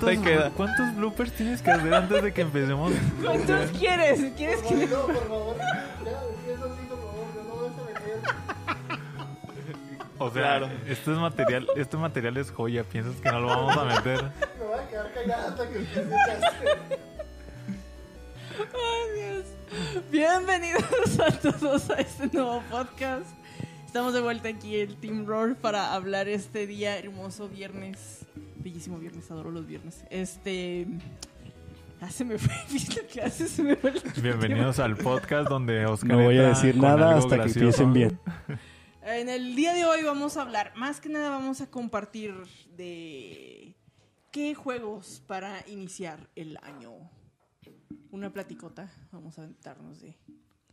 corta y queda. ¿Cuántos bloopers tienes que hacer antes de que empecemos? ¿Cuántos quieres? ¿Quieres que.? No, por favor. Ya, por favor. No, no vas a meter. O sea, Claro. esto es material, este material es joya. ¿Piensas que no lo vamos a meter? Me voy a quedar callada hasta que. Ay, Dios. Bienvenidos a todos a este nuevo podcast. Estamos de vuelta aquí en Team Roar para hablar este día hermoso viernes. Bellísimo viernes, adoro los viernes. Este. Ah, se me fue. ¿Viste lo que hace? Se me fue el- Bienvenidos al podcast donde Oscar. No voy a decir nada hasta que empiecen bien. En el día de hoy vamos a hablar, más que nada vamos a compartir de qué juegos para iniciar el año. Una platicota, vamos a aventarnos de,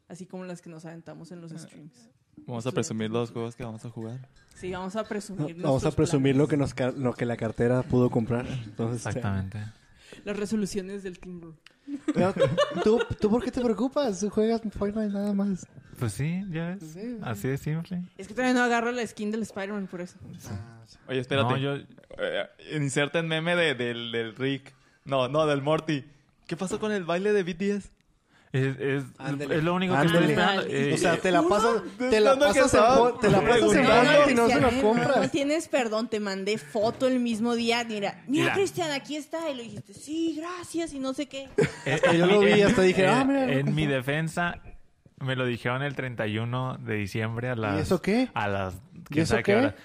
así como las que nos aventamos en los streams. Vamos a presumir los juegos que vamos a jugar. Sí, vamos a presumir. Vamos a presumir lo que, nos, lo que la cartera pudo comprar. Entonces, Exactamente. las resoluciones del Team ¿tú, ¿Tú por qué te preocupas? Tú juegas Fortnite nada más. Pues sí, ya ves. Sí. Así de simple. Es que todavía no agarro la skin del Spider-Man por eso. Oye, espérate. No, yo, Eh, inserten meme de- del, del Rick. No, no, del Morty. ¿Qué pasó con el baile de BTS? Es, es, es lo único que estoy esperando. Ándale. Eh, O sea, te la pasas, te la ¿dónde pasas, en, te la pasas en y no se Cristian, lo No compras. tienes perdón, te mandé foto el mismo día. Mira, mira, Mira. Cristian, aquí está. Y lo dijiste, sí, gracias, y no sé qué. eh, Yo lo vi hasta dije, eh, ah, mira, En mi defensa, me lo dijeron el 31 de diciembre a las. ¿Y eso qué? A las. ¿Y ¿Quién eso sabe qué qué? hora.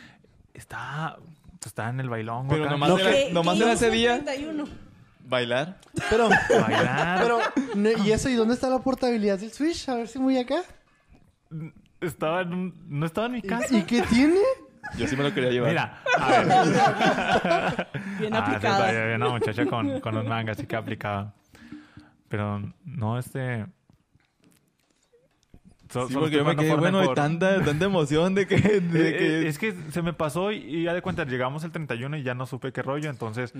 Está. Está en el bailón. Pero acá. nomás No, era, ¿Qué- nomás qué era ese día 31? Bailar. Pero, Bailar. pero, no, ¿y eso? ¿Y dónde está la portabilidad del Switch? A ver si muy acá. Estaba en un- No estaba en mi ¿Y, casa. y qué tiene? Yo sí me lo quería llevar. Mira, a ver. Bien Ah, sí, aplicada. había una muchacha con, con un manga, así que aplicaba. Pero no, este. So- Sí, solo porque yo me quedé bueno de tanta, tanta emoción de que... de Eh, que- eh, es que se me pasó y, y ya de cuenta, llegamos el 31 y ya no supe qué rollo, entonces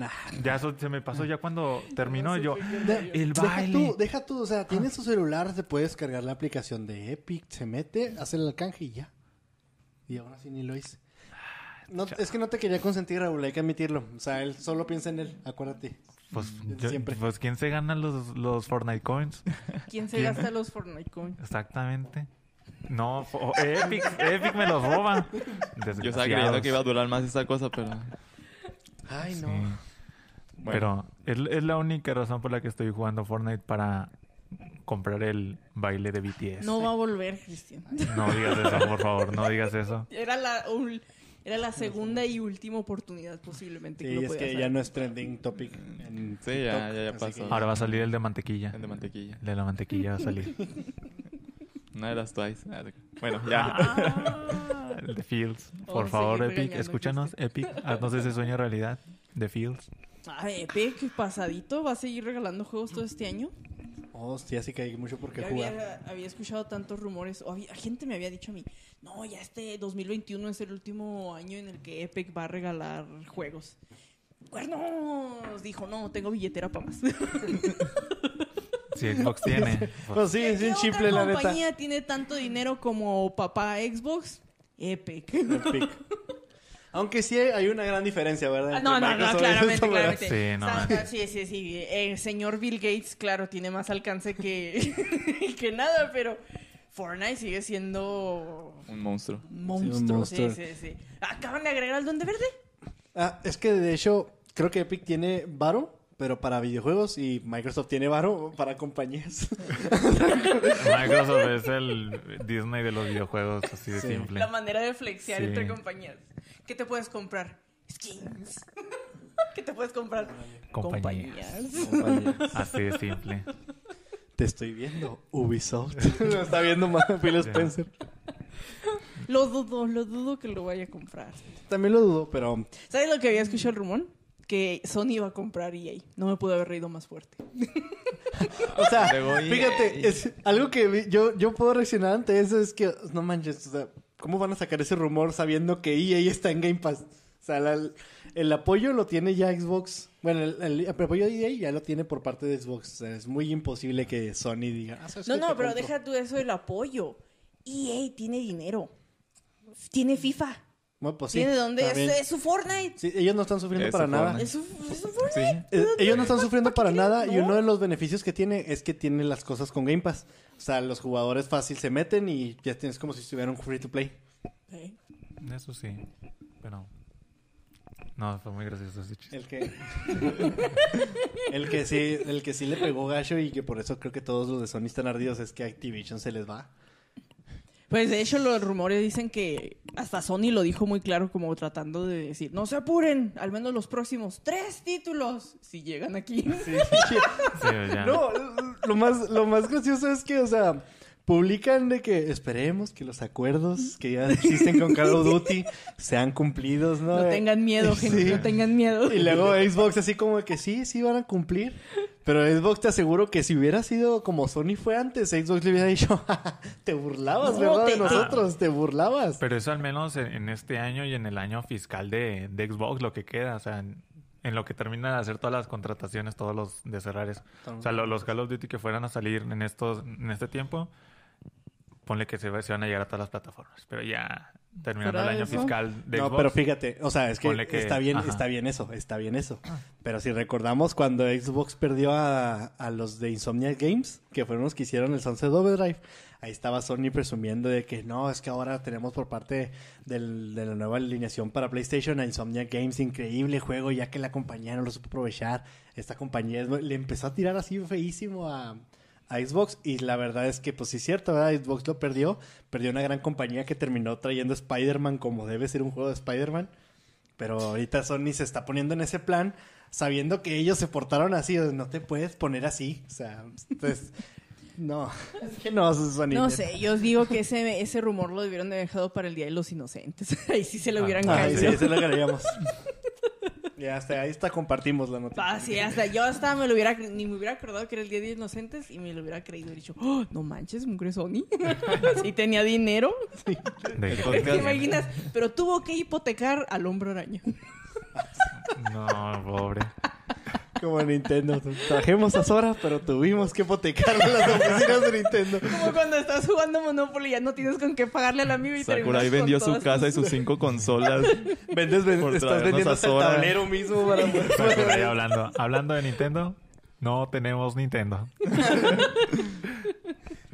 ya eso se me pasó ya cuando terminó yo. De- El deja baile. tú, deja tú, o sea, tienes su celular, te puedes cargar la aplicación de Epic, se mete, hace el alcance y ya. Y aún así ni lo hice. No, es que no te quería consentir, Raúl, hay que admitirlo. O sea, él solo piensa en él, acuérdate. Pues, yo- siempre. pues ¿quién se gana los, los Fortnite Coins? ¿Quién se ¿Quién? gasta los Fortnite coins? Exactamente. No, fo- Epic, Epic me los roba. yo estaba creyendo que iba a durar más esa cosa, pero... Ay, no. Sí. Pero es, es la única razón por la que estoy jugando Fortnite para comprar el baile de BTS. No va a volver, Cristian. No digas eso, por favor, no digas eso. Era la, era la segunda y última oportunidad posiblemente que Sí, lo es que hacer. ya no es trending topic en Sí, ya- TikTok, ya- ya pasó. que- Ahora va a salir el de mantequilla. El de mantequilla. El de la mantequilla va a salir. Una de las Twice. Ah, Bueno, ya. Ah, el de Fields. Por Vamos a favor, Epic, escúchanos, Epic. Haznos ese sueño realidad. De Fields. Ah, Epic, pasadito, va a seguir regalando juegos todo este año. Hostia, sí que hay mucho por qué Yo jugar. había, había escuchado tantos rumores, o había, gente me había dicho a mí, no, ya este 2021 es el último año en el que Epic va a regalar juegos. Cuernos, dijo, no, tengo billetera para más. Si Xbox tiene. Pues sí, es ¿Qué bien chimple, la neta. compañía tiene tanto dinero como papá Xbox? Epic. Epic. Aunque sí hay una gran diferencia, ¿verdad? Ah, no, no, no, claramente, claramente. Sí, no. Sí, sí, sí. El señor Bill Gates, claro, tiene más alcance que, que nada, pero Fortnite sigue siendo Un monstruo. un monstruo. Sí, monstruo. sí, sí. Acaban de agregar al Duende Verde. Ah, es que de hecho, creo que Epic tiene Varo, pero para videojuegos, y Microsoft tiene Varo para compañías. Microsoft es el Disney de los videojuegos, así de Sí. simple. La manera de flexear Sí. entre compañías. ¿Qué te puedes comprar? Skins. ¿Qué te puedes comprar? Compañías. Compañías. Así de simple. Te estoy viendo, Ubisoft. Lo está viendo más Phil Spencer. Lo dudo, lo dudo que lo vaya a comprar. También lo dudo, pero ¿Sabes lo que había escuchado el rumor? Que Sony iba a comprar EA. No me pude haber reído más fuerte. O sea, fíjate, es algo que vi- yo, yo puedo reaccionar ante eso es que, no manches, o sea, ¿cómo van a sacar ese rumor sabiendo que EA está en Game Pass? O sea, la- el apoyo lo tiene ya Xbox. Bueno, el, el apoyo de EA ya lo tiene por parte de Xbox. O sea, es muy imposible que Sony diga, "Ah, ¿sabes No, no, pero compro". deja tú eso del apoyo. EA tiene dinero. Tiene FIFA. Bueno, pues sí. ¿Tiene dónde? Es, es su Fortnite. Sí, ellos no están sufriendo Es para nada. Es su, es su Fortnite. Sí. Eh, ellos no están sufriendo para nada y ¿No? uno de los beneficios que tiene es que tiene las cosas con Game Pass. O sea, los jugadores fácil se meten y ya tienes como si estuvieran free to play. Sí. Eso sí. Pero. No, fue muy gracioso ese chiste. El que el que sí, el que sí le pegó gacho y que por eso creo que todos los de Sony están ardidos es que Activision se les va. Pues de hecho los rumores dicen que hasta Sony lo dijo muy claro como tratando de decir, no se apuren, al menos los próximos tres títulos, si llegan aquí. Sí, ya. No, lo más lo más gracioso es que, o sea, publican de que esperemos que los acuerdos que ya existen con Call of Duty sean cumplidos, ¿no? No tengan miedo, gente, Sí. no tengan miedo. Y luego Xbox así como que sí, sí van a cumplir. Pero Xbox te aseguro que si hubiera sido como Sony fue antes, Xbox le hubiera dicho, te burlabas, No, ¿verdad? te- De nosotros, te burlabas. Pero eso al menos en, en este año y en el año fiscal de, de Xbox, lo que queda, o sea, en, en lo que termina de hacer todas las contrataciones, todos los de cerrar eso. O sea, lo- los Call of Duty que fueran a salir en estos en este tiempo, ponle que se, va- se van a llegar a todas las plataformas. Pero ya terminando el ¿Fuera año eso? fiscal de No, Xbox. pero fíjate, o sea, es que, está bien, ajá. está bien eso, está bien eso. Pero si recordamos cuando Xbox perdió a, a los de Insomniac Games, que fueron los que hicieron el Sunset Overdrive, ahí estaba Sony presumiendo de que no, es que ahora tenemos por parte del- de la nueva alineación para PlayStation a Insomniac Games, increíble juego, ya que la compañía no lo supo aprovechar. Esta compañía es- le empezó a tirar así feísimo a, a Xbox y la verdad es que pues sí es cierto, ¿verdad? Xbox lo perdió, perdió una gran compañía que terminó trayendo Spider-Man como debe ser un juego de Spider-Man, pero ahorita Sony se está poniendo en ese plan sabiendo que ellos se portaron así, no te puedes poner así, o sea, entonces no, es que no, Sony. No sé, yo os digo que ese, ese rumor lo debieron de haber dejado para el Día de los Inocentes. Ahí sí se lo hubieran Ah, caído. sí, eso lo queríamos. Ya hasta ahí está compartimos la noticia. Ah, sí, hasta yo hasta me lo hubiera ni me hubiera acordado que era el Día de los Inocentes y me lo hubiera creído y dicho, "Oh, no manches, mugre Sony. sí tenía dinero. El ¿Te imaginas? Pero tuvo que hipotecar al hombre araña. No, pobre. Como Nintendo. Trajimos a Sora, pero tuvimos que hipotecarle las oficinas de Nintendo. Como cuando estás jugando Monopoly y ya no tienes con qué pagarle al amigo y Sakurai terminas vendió con su casa y sus cinco consolas. Vendes, ven- Por estás vendiendo a hasta el tablero mismo para poder- Sakurai hablando, hablando de Nintendo, no tenemos Nintendo.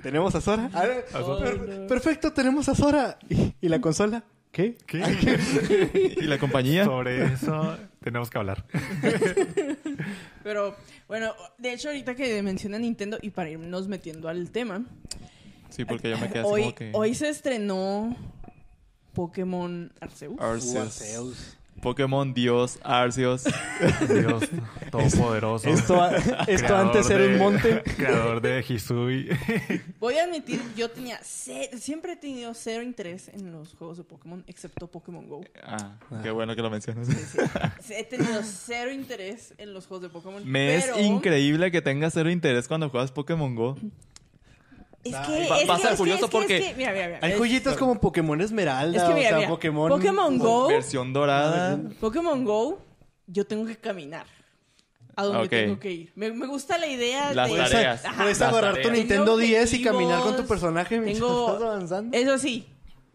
¿Tenemos a Sora? A ver, per- perfecto, tenemos a Sora. ¿Y, y la consola? ¿Qué? ¿Y la compañía? Sobre eso tenemos que hablar. Pero bueno, de hecho ahorita que menciona Nintendo y para irnos metiendo al tema, Sí, porque yo me quedé así hoy, como que... hoy se estrenó Pokémon Arceus. Arceus. Arceus. Pokémon Dios, Arceus. Dios todopoderoso. Esto, a- esto creador antes era un monte. Creador de Hisui. Voy a admitir, yo tenía siempre he tenido cero interés en los juegos de Pokémon, excepto Pokémon Go. Ah, qué bueno que lo mencionas. He tenido cero interés en los juegos de Pokémon. Me pero es increíble que tengas cero interés cuando juegas Pokémon Go. Es que, pa- es pasa que- es que- curioso es que- porque es que- mira, mira, mira, Hay es- joyitas como Pokémon Esmeralda, Es que mira, o sea, mira, Pokémon... Pokémon Go, Versión dorada. Pokémon Go, yo tengo que caminar a donde Ok. tengo que ir. Me, me gusta la idea Las de... Puedes, tareas. Ajá. puedes Las agarrar tu. Nintendo Tengo 10 y caminar con tu personaje mientras tengo- estás avanzando. Eso sí,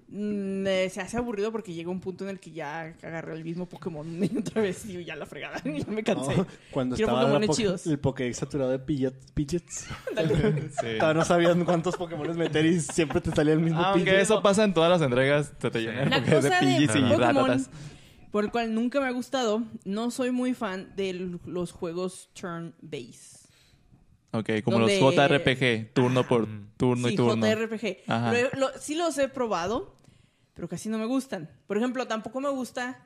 mm, eh, se hace aburrido porque llega un punto en el que ya agarré el mismo Pokémon y otra vez y ya la fregada, ya me cansé. No, cuando Quiero estaba po- chidos. el Pokédex saturado de Pidgeots. Sí. No sabían cuántos Pokémon meter y siempre te salía el mismo Aunque Pidgeot. eso pasa en todas las entregas, te llena el La Pokédex de cosa de Pidgeys y ratatas. por el cual nunca me ha gustado, no soy muy fan de los juegos turn-based. Ok, como Donde- los JRPG, turno por Mm. turno sí, y turno. JRPG. Ajá. Lo he- lo- sí los he probado, pero casi no me gustan. Por ejemplo, tampoco me gusta...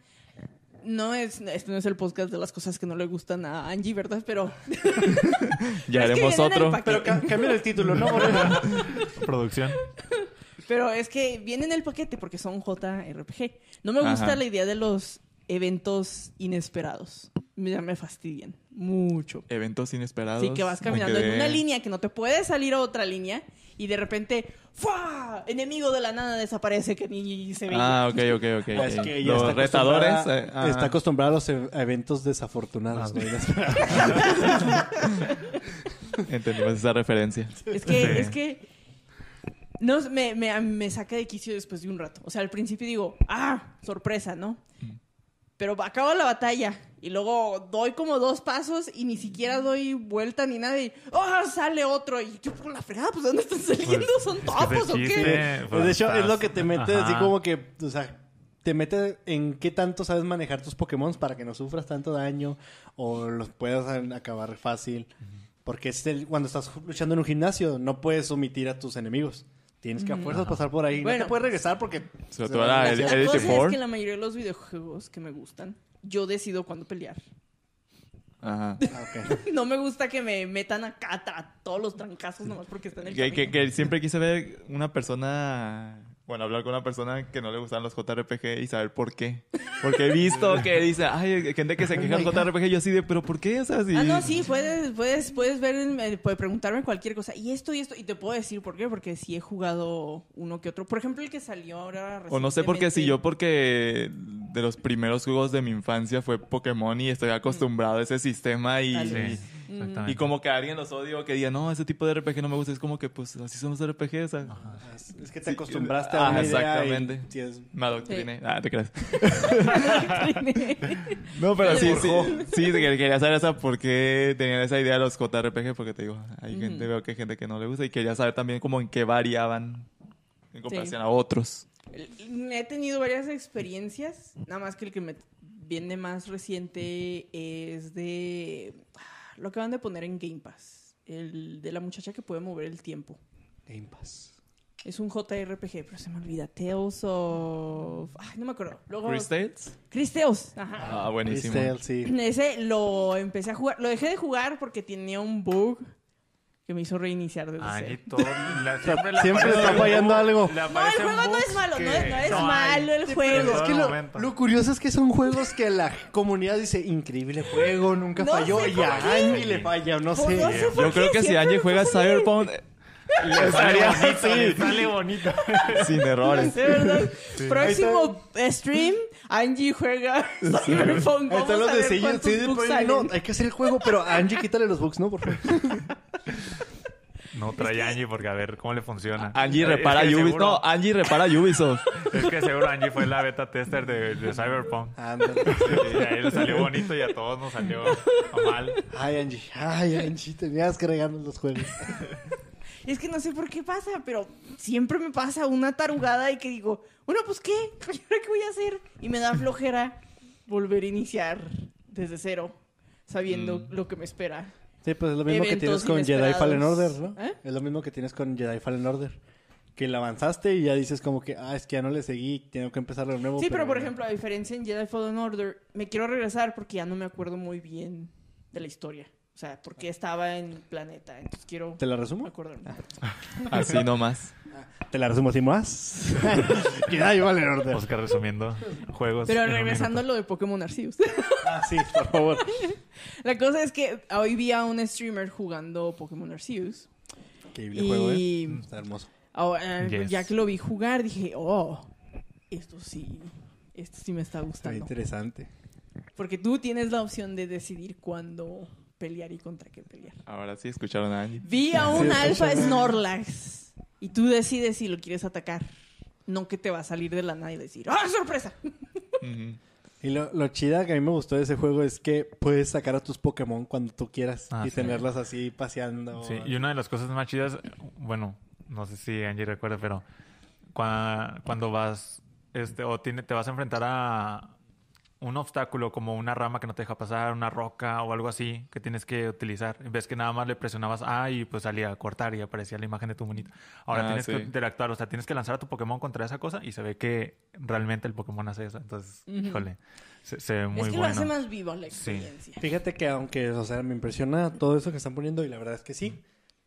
No es, este no es el podcast de las cosas que no le gustan a Angie, ¿verdad? Pero Ya haremos otro. Pero ca- cambia el título, ¿no? Producción. Pero es que viene en el paquete porque son JRPG. No me gusta Ajá. la idea de los eventos inesperados. Me, me fastidian mucho. Eventos inesperados. Sí, que vas caminando en una línea que no te puede salir a otra línea y de repente ¡fua! Enemigo de la nada desaparece que ni se ve. Ah, ok, ok, ok. Es que Los está retadores. acostumbrada- eh, ah. está acostumbrada a los e- eventos desafortunados. ¿no? Entendimos esa referencia. Es que, Sí. es que No, me, me, me saca de quicio después de un rato. O sea, al principio digo, ah, sorpresa, ¿no? Pero acabo la batalla y luego doy como dos pasos y ni siquiera doy vuelta ni nada y ¡oh! sale otro y yo por la fregada, pues ¿dónde están saliendo? Pues, ¿Son es que topos o qué? Pues, de hecho, es lo que te mete así como que, o sea, te mete en qué tanto sabes manejar tus Pokémon para que no sufras tanto daño o los puedas acabar fácil. Porque es el, cuando estás luchando en un gimnasio, no puedes omitir a tus enemigos. Tienes que a fuerzas pasar por ahí. Bueno. no te puedes regresar porque... Sobre se todo va a la- La cosa es que la mayoría de los videojuegos que me gustan, yo decido cuándo pelear. Ajá. Ah, ok. No me gusta que me metan acá a todos los trancazos nomás porque están en el Que, que, que siempre quise ver una persona, bueno, hablar con una persona que no le gustaban los JRPG y saber por qué. Porque he visto que dice, ay, gente que se queja del JRPG y yo así de, pero ¿por qué? O sea, si... Ah, no, sí, puedes, puedes, puedes ver, eh, puedes preguntarme cualquier cosa. Y esto y esto, y te puedo decir por qué, porque sí he jugado uno que otro. Por ejemplo, el que salió ahora O no sé por qué, si yo porque de los primeros juegos de mi infancia fue Pokémon y estoy acostumbrado a ese sistema y, Sí, y, exactamente. y como que alguien los odia o que diga, no, ese tipo de RPG no me gusta, es como que pues así son los RPG, o sea, Es que te Sí, acostumbraste ah, a una idea exactamente. y- sí, es- me adoctriné. Ah, te creas. Sí. No, pero sí, sí, sí, que quería saber esa por qué tenían esa idea de los JRPG, porque te digo, hay gente, veo que hay gente que no le gusta y quería saber también como en qué variaban en comparación a otros. He tenido varias experiencias, nada más que el que me viene más reciente es de ah, lo que van de poner en Game Pass, el de la muchacha que puede mover el tiempo. Game Pass. Es un JRPG, pero se me olvida. Tales of... Ay, no me acuerdo. Luego... ¿Chris Tales? Chris Tales. Ajá. Ah, buenísimo. Sí. Ese lo empecé a jugar. Lo dejé de jugar porque tenía un bug que me hizo reiniciar desde Ay, cero. todo- la- siempre, Siempre está fallando algo. No, el juego no es malo, no es, no es no hay. malo el juego. Es que lo, curioso es que son juegos que la comunidad dice increíble juego, nunca No falló y a. Angie le falla, no sé. no sé por Yo creo que si Angie juega. Cyberpunk, le Sale bonito, le así, sale bonito. sin errores. De verdad. Próximo stream, Angie juega Cyberpunk. Están los de hay que hacer el juego, pero Angie quítale los bugs, ¿no? Por favor. No trae Angie porque a ver cómo le funciona. Angie Es repara que Ubisoft. seguro- No, Angie repara Ubisoft. Es que seguro Angie fue la beta tester de, de Cyberpunk. Ándale. Y a él le salió bonito y a todos nos salió mal. Ay, Angie. Ay, Angie. Tenías que regarnos los juegos. Es que no sé por qué pasa, pero siempre me pasa una tarugada y que digo, bueno, pues qué, ¿y ahora qué voy a hacer? Y me da flojera volver a iniciar desde cero, sabiendo Mm. lo que me espera. Sí, pues es lo mismo que tienes con Jedi. Fallen Order, ¿no? ¿Eh? Es lo mismo que tienes con Jedi Fallen Order. Que la avanzaste y ya dices como que, ah, es que ya no le seguí, tengo que empezar de nuevo. Sí, pero por ejemplo, a diferencia en Jedi Fallen Order, me quiero regresar porque ya no me acuerdo muy bien de la historia. O sea, porque estaba en planeta, entonces quiero ¿Te la resumo? acordarme. Así nomás. Te la resumo así más. Jedi Fallen Order. Oscar resumiendo juegos. Pero regresando a lo de Pokémon Arceus. Ah, sí, por favor. la cosa es que hoy vi a un streamer jugando Pokémon Arceus. Increíble juego, ¿eh? Y Está hermoso. ahora, Yes. ya que lo vi jugar, dije, oh, esto sí, esto sí me está Está gustando. interesante. Porque tú tienes la opción de decidir cuándo pelear y contra qué pelear. Ahora sí escucharon a Angie. Vi a un Sí, alfa. Snorlax y tú decides si lo quieres atacar. No que te va a salir de la nada y decir, ¡ah, sorpresa! Ujú. Y lo, lo chida que a mí me gustó de ese juego es que puedes sacar a tus Pokémon cuando tú quieras Ah, y sí. tenerlas así paseando. Sí, y una de las cosas más chidas, bueno, no sé si Angie recuerda, pero cua- cuando vas, este, o tiene, te vas a enfrentar a un obstáculo como una rama que no te deja pasar, una roca o algo así que tienes que utilizar. Ves que nada más le presionabas A y pues salía a cortar y aparecía la imagen de tu monito. Ahora Ah, tienes sí. que interactuar, o sea, tienes que lanzar a tu Pokémon contra esa cosa y se ve que realmente el Pokémon hace eso. Entonces, híjole, se, se ve muy es que bueno. lo hace más vivo la Sí. experiencia. Fíjate que aunque, o sea, me impresiona todo eso que están poniendo y la verdad es que sí.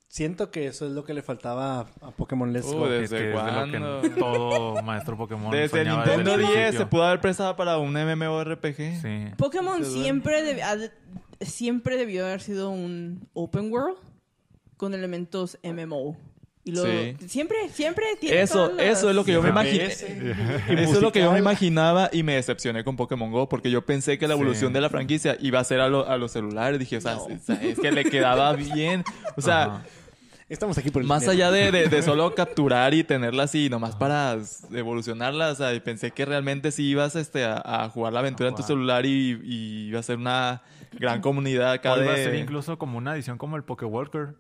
Siento que eso es lo que le faltaba a, Pokémon Let's Uh, Go. que ¿Desde es de lo que cuándo? todo maestro Pokémon Desde el Nintendo desde el 10 se pudo haber prestado para un MMORPG. Sí. Pokémon siempre, siempre debió haber sido un open world con elementos MMO. Y lo, Sí. siempre, siempre tiene Eso, las- eso es lo que yo me imaginé. FPS. Eso es lo que yo me imaginaba y me decepcioné con Pokémon Go porque yo pensé que la Sí. evolución de la franquicia iba a ser a, lo- a los celulares. Dije, o sea, es- es que le quedaba bien. O sea, Ajá. Estamos aquí por el Más dinero. allá de, de- de solo capturar y tenerlas así, nomás para evolucionarlas, o sea, pensé que realmente sí ibas este, a, a jugar la aventura en tu celular y, y iba a ser una gran comunidad acá O iba a ser incluso como una edición como el Walker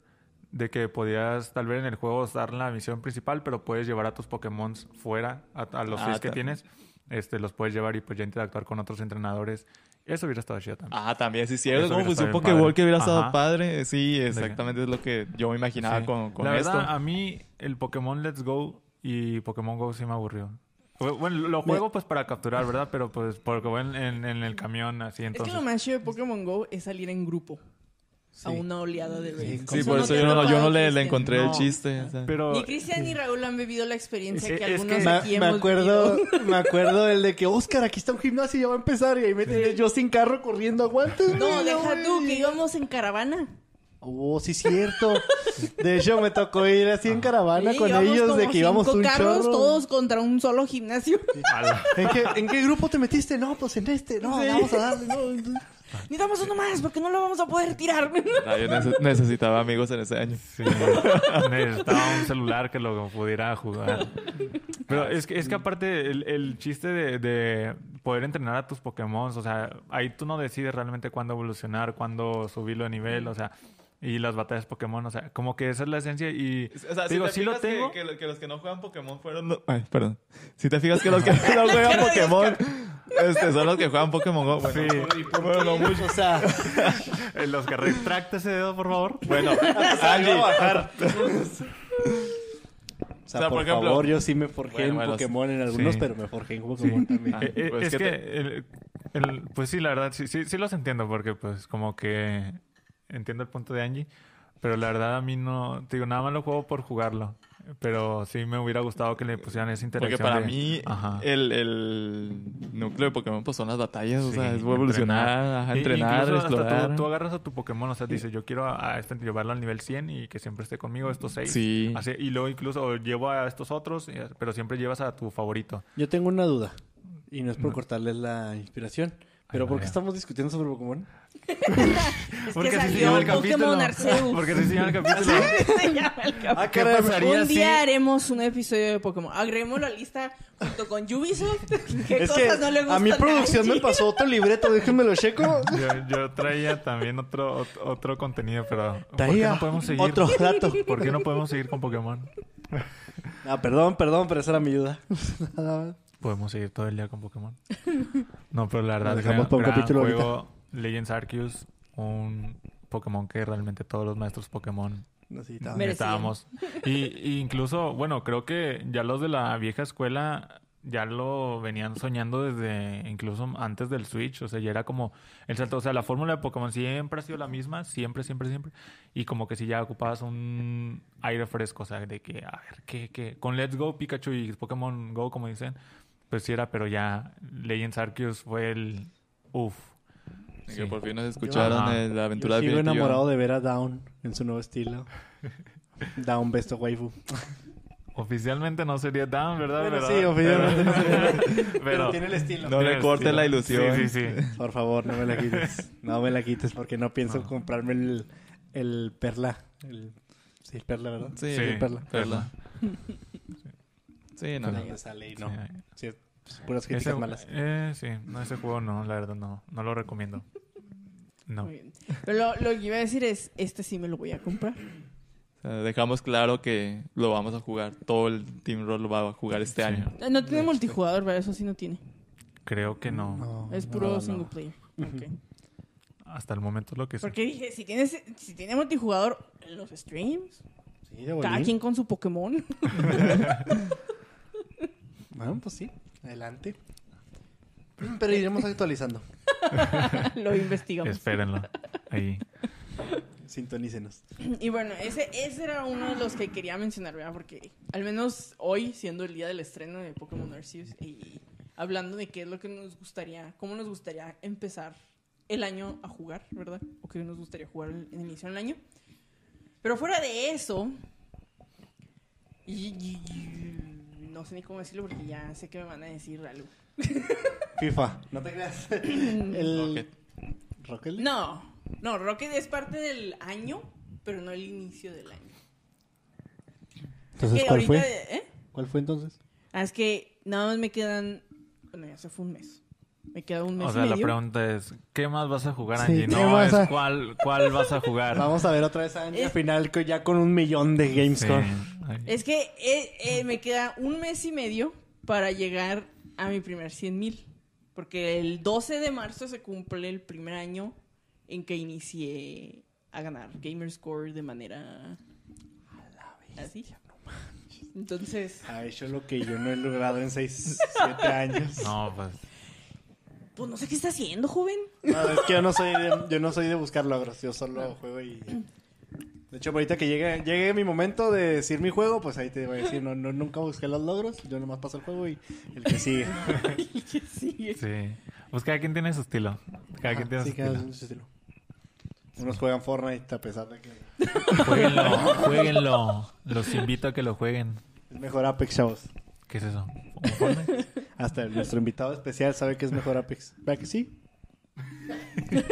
De que podías tal vez en el juego dar la misión principal, pero puedes llevar a tus Pokémon fuera, a, a los Ah, seis que tienes. Este, los puedes llevar y pues ya interactuar con otros entrenadores. Eso hubiera estado chido también. Ah, también, sí, cierto. Eso Como pues un Pokéball que hubiera estado Ajá. padre. Sí, exactamente es lo que yo me imaginaba Sí. con, con la esto. verdad, a mí el Pokémon Let's Go y Pokémon Go sí me aburrió. Bueno, lo juego pues para capturar, ¿verdad? Pero pues porque voy en, en- en el camión así, Es que entonces... lo más chido de Pokémon Go es salir en grupo a una oleada de raids. Sí, por no eso yo no, yo no le, encontré el chiste. o sea. Pero... Ni Cristian ni Raúl han vivido la experiencia Es- que es algunos que- aquí Me, me hemos acuerdo, vivido. me acuerdo el de que Oscar, aquí está un gimnasio y ya va a empezar. Y ahí me yo sin carro corriendo, aguanta. No, deja tú, que íbamos en caravana. Oh, sí, cierto. De hecho, me tocó ir así en caravana Sí, con ellos de que íbamos cinco un carros, chorro. todos contra un solo gimnasio. ¿En qué, ¿En qué grupo te metiste? No, pues en este. No, Sí. vamos a darle. No. Necesitamos uno más porque no lo vamos a poder tirar. Ah, yo nece- necesitaba amigos en ese año. Sí, necesitaba un celular que lo pudiera jugar. Pero es que, es que aparte el, el chiste de, de poder entrenar a tus Pokémon, o sea, ahí tú no decides realmente cuándo evolucionar, cuándo subirlo de nivel, o sea, y las batallas Pokémon, o sea, como que esa es la esencia y O sea, digo, te sí lo fijas que- tengo. Que, lo- que los que no juegan Pokémon fueron... Ay, perdón. Si te fijas que los que no juegan Pokémon este, son los que juegan Pokémon Go. Bueno, Sí. bueno, no mucho. O sea, Los que retracta ese dedo, por favor. Bueno, Angie. o sea, sea, por, por ejemplo- favor, yo sí me forjé Bueno, en bueno, Pokémon en algunos, sí. pero me forjé en Pokémon también. Ah, Eh, pues es que que, te- el- el- pues sí, la verdad, sí, sí, sí los entiendo porque pues como que entiendo el punto de Angie, pero la verdad a mí no, te digo, nada más lo juego por jugarlo, pero sí me hubiera gustado que le pusieran esa Porque interacción. para de- mí el, el núcleo de Pokémon pues son las batallas, o sea, es evolucionar, entrenar, hasta explorar. Tú, tú agarras a tu Pokémon, o sea, dices, yo quiero a, a este llevarlo al nivel 100 y que siempre esté conmigo estos seis. Sí. Así, y luego incluso llevo a estos otros, pero siempre llevas a tu favorito. Yo tengo una duda. Y no es por cortarles la inspiración. Pero Ay, ¿por qué estamos discutiendo sobre Pokémon? Es Porque que así se llama el Pokémon capítulo. Arceus. Porque así se llama el capítulo. Se llama el capítulo. Ah, ¿Qué pasaría Un si- día haremos un episodio de Pokémon. Agreguemos la lista junto con Ubisoft. ¿Qué Es que cosas no le gustan a mi producción me pasó otro libreto, déjenme lo checo. Yo, yo traía también otro, ot- otro contenido, pero ¿por qué Traía no podemos seguir? otro dato. ¿Por qué no podemos seguir con Pokémon? Ah, perdón, perdón, pero esa era mi duda. Nada más. Podemos seguir todo el día con Pokémon. No, pero la verdad, dejamos para un capítulo juego, Legends Arceus, un Pokémon que realmente todos los maestros Pokémon necesitábamos. Y, y incluso, bueno, creo que ya los de la vieja escuela ya lo venían soñando desde incluso antes del Switch, o sea, ya era como el salto, o sea, la fórmula de Pokémon siempre ha sido la misma, siempre, siempre, siempre, y como que si ya ocupabas un aire fresco, o sea, de que, a ver, ¿qué, qué? Con Let's Go, Pikachu y Pokémon Go, como dicen, pues sí era, pero ya Legends Arceus fue el, uff. Y Que por fin nos escucharon Ajá. en la aventura Yo sigo definitiva. enamorado de ver a Down en su nuevo estilo. Down Best of Waifu. Oficialmente no sería Down, ¿verdad? Pero- sí, oficialmente no sería pero, Pero tiene el estilo. No le tiene corte estilo. la ilusión. Sí, sí, sí. Por favor, no me la quites. No me la quites porque no pienso No. comprarme el, el Perla. El, sí, el Perla, ¿verdad? Sí, Sí. el Perla. Perla. Sí, no, No, no. me sale y no. Sí. Puras críticas Ese- malas. eh, sí, no, ese juego no, la verdad no, no lo recomiendo. No. Muy bien. Pero lo, lo que iba a decir es, este sí me lo voy a comprar. O sea, dejamos claro que lo vamos a jugar. Todo el Team Roll lo va a jugar este Sí. año. No tiene multijugador, ¿verdad? Eso sí no tiene. Creo que no. No, Es puro no. single player. Ok. Hasta el momento lo que sé. Porque dije, si tiene, si tiene multijugador en los streams, Sí, de cada quien con su Pokémon. Bueno, pues sí. Adelante. Pero iremos actualizando. lo investigamos. Espérenlo. Ahí. Sintonícenos. Y bueno, ese, ese era uno de los que quería mencionar, ¿verdad? Porque al menos hoy, siendo el día del estreno de Pokémon Arceus, y hablando de qué es lo que nos gustaría, cómo nos gustaría empezar el año a jugar, ¿verdad? O qué nos gustaría jugar en en inicio del año. Pero fuera de eso, y- y- y- no sé ni cómo decirlo porque ya sé que me van a decir algo. FIFA. No te creas. El... Rocket. Rocket League. No, no, Rocket es parte del año, pero no el inicio del año. Entonces, Que ¿cuál ahorita, fue? ¿eh? ¿Cuál fue entonces? Ah, es que nada más me quedan. Bueno, ya se fue un mes. Me queda un mes O sea, y la medio. pregunta es, ¿qué más vas a jugar, Sí, Angie? ¿qué no, es a- cuál, cuál vas a jugar. Vamos a ver otra vez a Angie Es- al final ya con un millón de Sí. GameScore. Ay. Es que eh, eh, me queda un mes y medio para llegar a mi primer 100 mil. Porque el 12 de marzo se cumple el primer año en que inicié a ganar Gamerscore de manera así. Entonces, Ha hecho lo que yo no he logrado en 6, 7 años. No, pues... pues no sé qué está haciendo, joven. No, es que yo no soy de, yo no soy de buscar logros, yo solo juego y... De hecho, ahorita que llegue, llegue mi momento de decir mi juego, pues ahí te voy a decir, no, no, nunca busqué los logros, yo nomás paso el juego y el que sigue. ¿Qué sigue? Sí. Pues cada quien tiene su estilo. Cada quien tiene Sí, su cada estilo. su estilo. Unos juegan Fortnite a pesar de que Jueguenlo, jueguenlo. Los invito a que lo jueguen. es mejor Apex, chavos. ¿Qué es eso? Hasta nuestro invitado especial sabe que es mejor Apex. ¿Verdad que sí?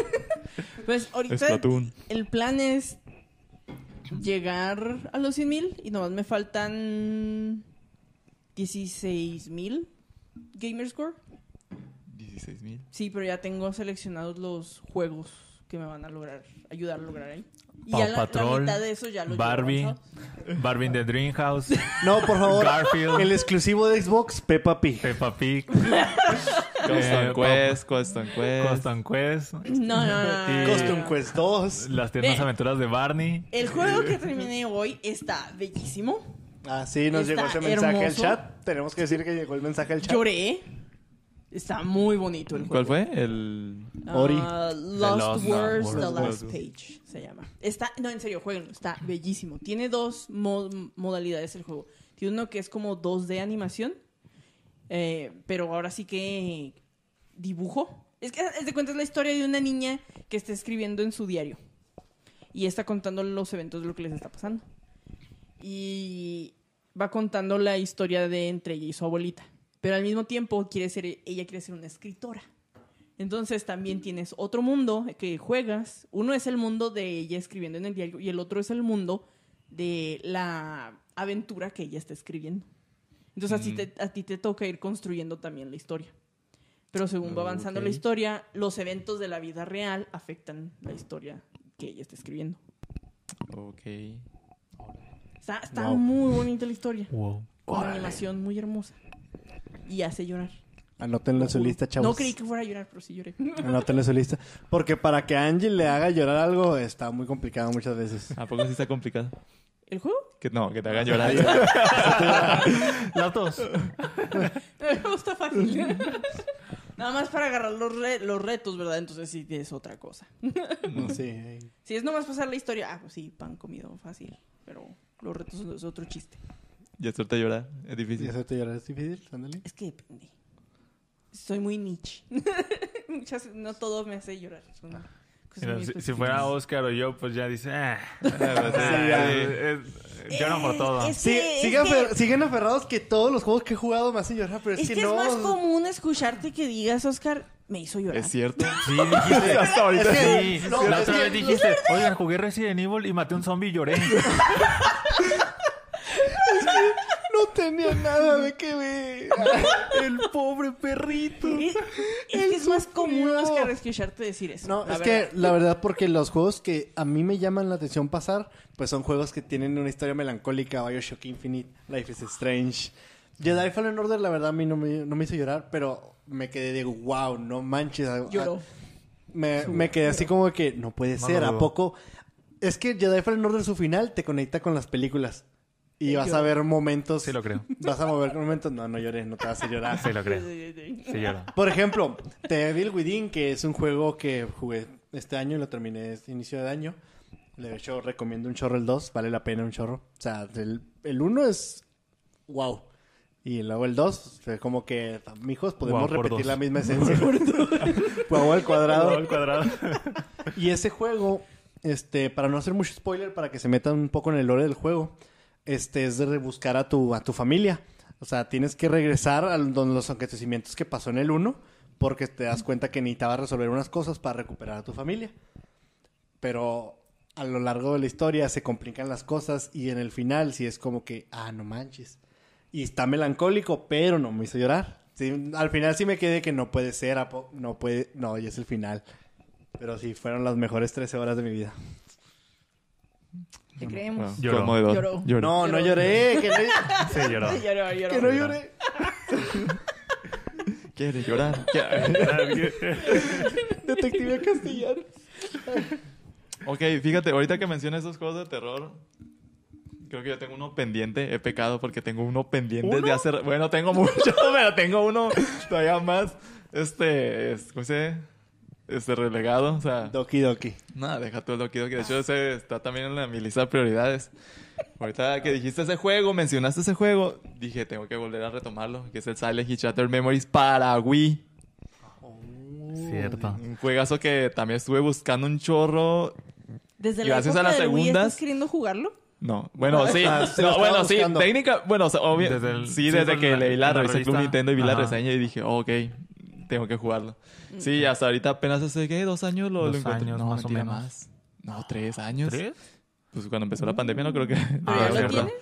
Pues ahorita Splatoon. el plan es llegar a los 100 mil y nomás me faltan 16 mil Gamerscore. 16 mil. Sí, pero ya tengo seleccionados los juegos que me van a lograr ayudar a lograr ahí. Paw ya la, la Patrol, mitad de eso ya lo Barbie. Barbie in the Dream House, No, por favor. Garfield. El exclusivo de Xbox, Peppa Pig. Peppa Pig, Custom Eh, Quest, Custom Quest. Custom Quest, No, no, no. no, Y- no, Custom. Quest 2. Las tiernas Ve. aventuras de Barney. El juego que terminé hoy está bellísimo. Ah, sí, nos Está llegó ese mensaje al chat. Tenemos que decir que llegó el mensaje al chat. Lloré. Está muy bonito el juego. ¿Cuál fue? El... Ori. Ah, The Lost, Lost Words. The Last. Page se llama. Está, no, en serio, jueguenlo. Está bellísimo. Tiene dos mo- modalidades el juego. Tiene uno que es como 2D animación, eh, pero ahora sí que dibujo. Es que, es de cuenta, es la historia de una niña que está escribiendo en su diario. Y está contando los eventos de lo que les está pasando. Y va contando la historia de entre ella y su abuelita. Pero al mismo tiempo quiere ser, ella quiere ser una escritora. Entonces también tienes otro mundo que juegas. Uno es el mundo de ella escribiendo en el diario y el otro es el mundo de la aventura que ella está escribiendo. Entonces así te- a ti te toca ir construyendo también la historia. Pero según va avanzando la historia, los eventos de la vida real afectan la historia que ella está escribiendo. Ok. Está, está Wow. muy bonita la historia. Wow. Con una animación muy hermosa. Y hace llorar. Anótenlo en su lista, chavos. No creí que fuera a llorar, pero sí lloré. Anótenlo en su lista. Porque para que Angie le haga llorar algo está muy complicado muchas veces. ¿A poco sí está complicado? ¿El juego? Que no, que te hagan llorar. Las dos. Me gusta fácil. Nada más para agarrar los, re- los retos, ¿verdad? Entonces sí es otra cosa. No sé. Si es nomás pasar la historia, ah, pues sí, pan comido fácil. Pero los retos es otro chiste. Y hacerte llorar. Es ¿Y difícil. hacerte llorar es difícil? Ándale. Es que depende. Soy muy niche. Muchas, no todo me hace llorar. Son cosas Mira, muy si, si fuera Oscar o yo, pues ya dice, ah, Sí, ah, ya. es- es- lloran por Eh, todo. es- Sí, que- siguen, es que- afer- siguen aferrados que todos los juegos que he jugado me hacen llorar, pero es, Es que, que no. es más común escucharte que digas, Oscar, me hizo llorar. Es cierto. Sí, dijiste. Hasta ahorita. Sí, no, la otra vez dijiste, oigan, jugué Resident Evil y maté a un zombie y lloré. No tenía nada de que ver. El pobre perrito. Es, es que es más común Oscar escucharte decir eso. No, la es verdad. que la verdad porque los juegos que a mí me llaman la atención pasar, pues son juegos que tienen una historia melancólica, Bioshock Infinite, Life is Strange. Jedi Fallen Order la verdad a mí no me, no me hizo llorar, pero me quedé de wow, no manches. ah, Lloró. Me, me quedé así como que no puede ser, ¿a poco? Es que Jedi Fallen Order su final te conecta con las películas. Y Y vas a ver momentos. Sí lo creo. Vas a mover momentos. No, no llores, no te vas a llorar. Sí lo creo. Sí lloro. Por ejemplo, The Evil Within, que es un juego que jugué este año y lo terminé este inicio de año. De hecho, recomiendo un chorro el 2, vale la pena un chorro. O sea, el, el 1 es wow. Y luego el 2, fue como que, mijos, podemos repetir dos. la misma esencia. Guau al cuadrado. Todo al cuadrado. Y ese juego, este, para no hacer mucho spoiler, para que se metan un poco en el lore del juego, este, es de rebuscar a tu, a tu familia. O sea, tienes que regresar a los acontecimientos que pasó en el 1, porque te das cuenta que necesitabas resolver unas cosas para recuperar a tu familia. Pero a lo largo de la historia se complican las cosas y en el final sí es como que, ah, no manches. Y está melancólico, pero no me hizo llorar. Sí, al final sí me quedé que no puede ser, ¿a po- no puede, no, ya es el final. Pero sí, fueron las mejores 13 horas de mi vida. Te creemos. Lloró. Conmovedor. Lloró. Lloró. No, no lloré, que no, Sí, lloró. Lloró, lloró. que no lloré. Quiere llorar. Detective castellano. Ok, fíjate, ahorita que mencionas esas cosas de terror, creo que yo tengo uno pendiente. He pecado porque tengo uno pendiente de hacer. Bueno, tengo mucho, pero tengo uno todavía más. Este, es- ¿cómo se dice? Este relegado. O sea, Doki Doki. nada, deja tú el Doki Doki. De hecho, ese está también en la, mi lista de prioridades. Ahorita que dijiste ese juego, mencionaste ese juego, dije, tengo que volver a retomarlo, que es el Silent Hill Shattered Memories para Wii. Cierto. Un juegazo que también estuve buscando un chorro Desde la Gracias época a las del Wii, segundas. ¿Estás queriendo jugarlo? No, bueno, sí. Ah, No, bueno, estaba sí. buscando. Técnica, bueno, o sea, obvio- Desde el- sí, desde pues, que la- leí la la revista Club. Nintendo y vi la Ajá. reseña y dije, oh, ok, tengo que jugarlo. Sí, hasta ahorita apenas hace, ¿qué? ¿Dos años lo, lo Dos encontré? años, no, más o menos. más. No, tres años. ¿Tres? Pues cuando empezó la pandemia no creo que... ¿Pero Ah, ya lo cierto. tienes?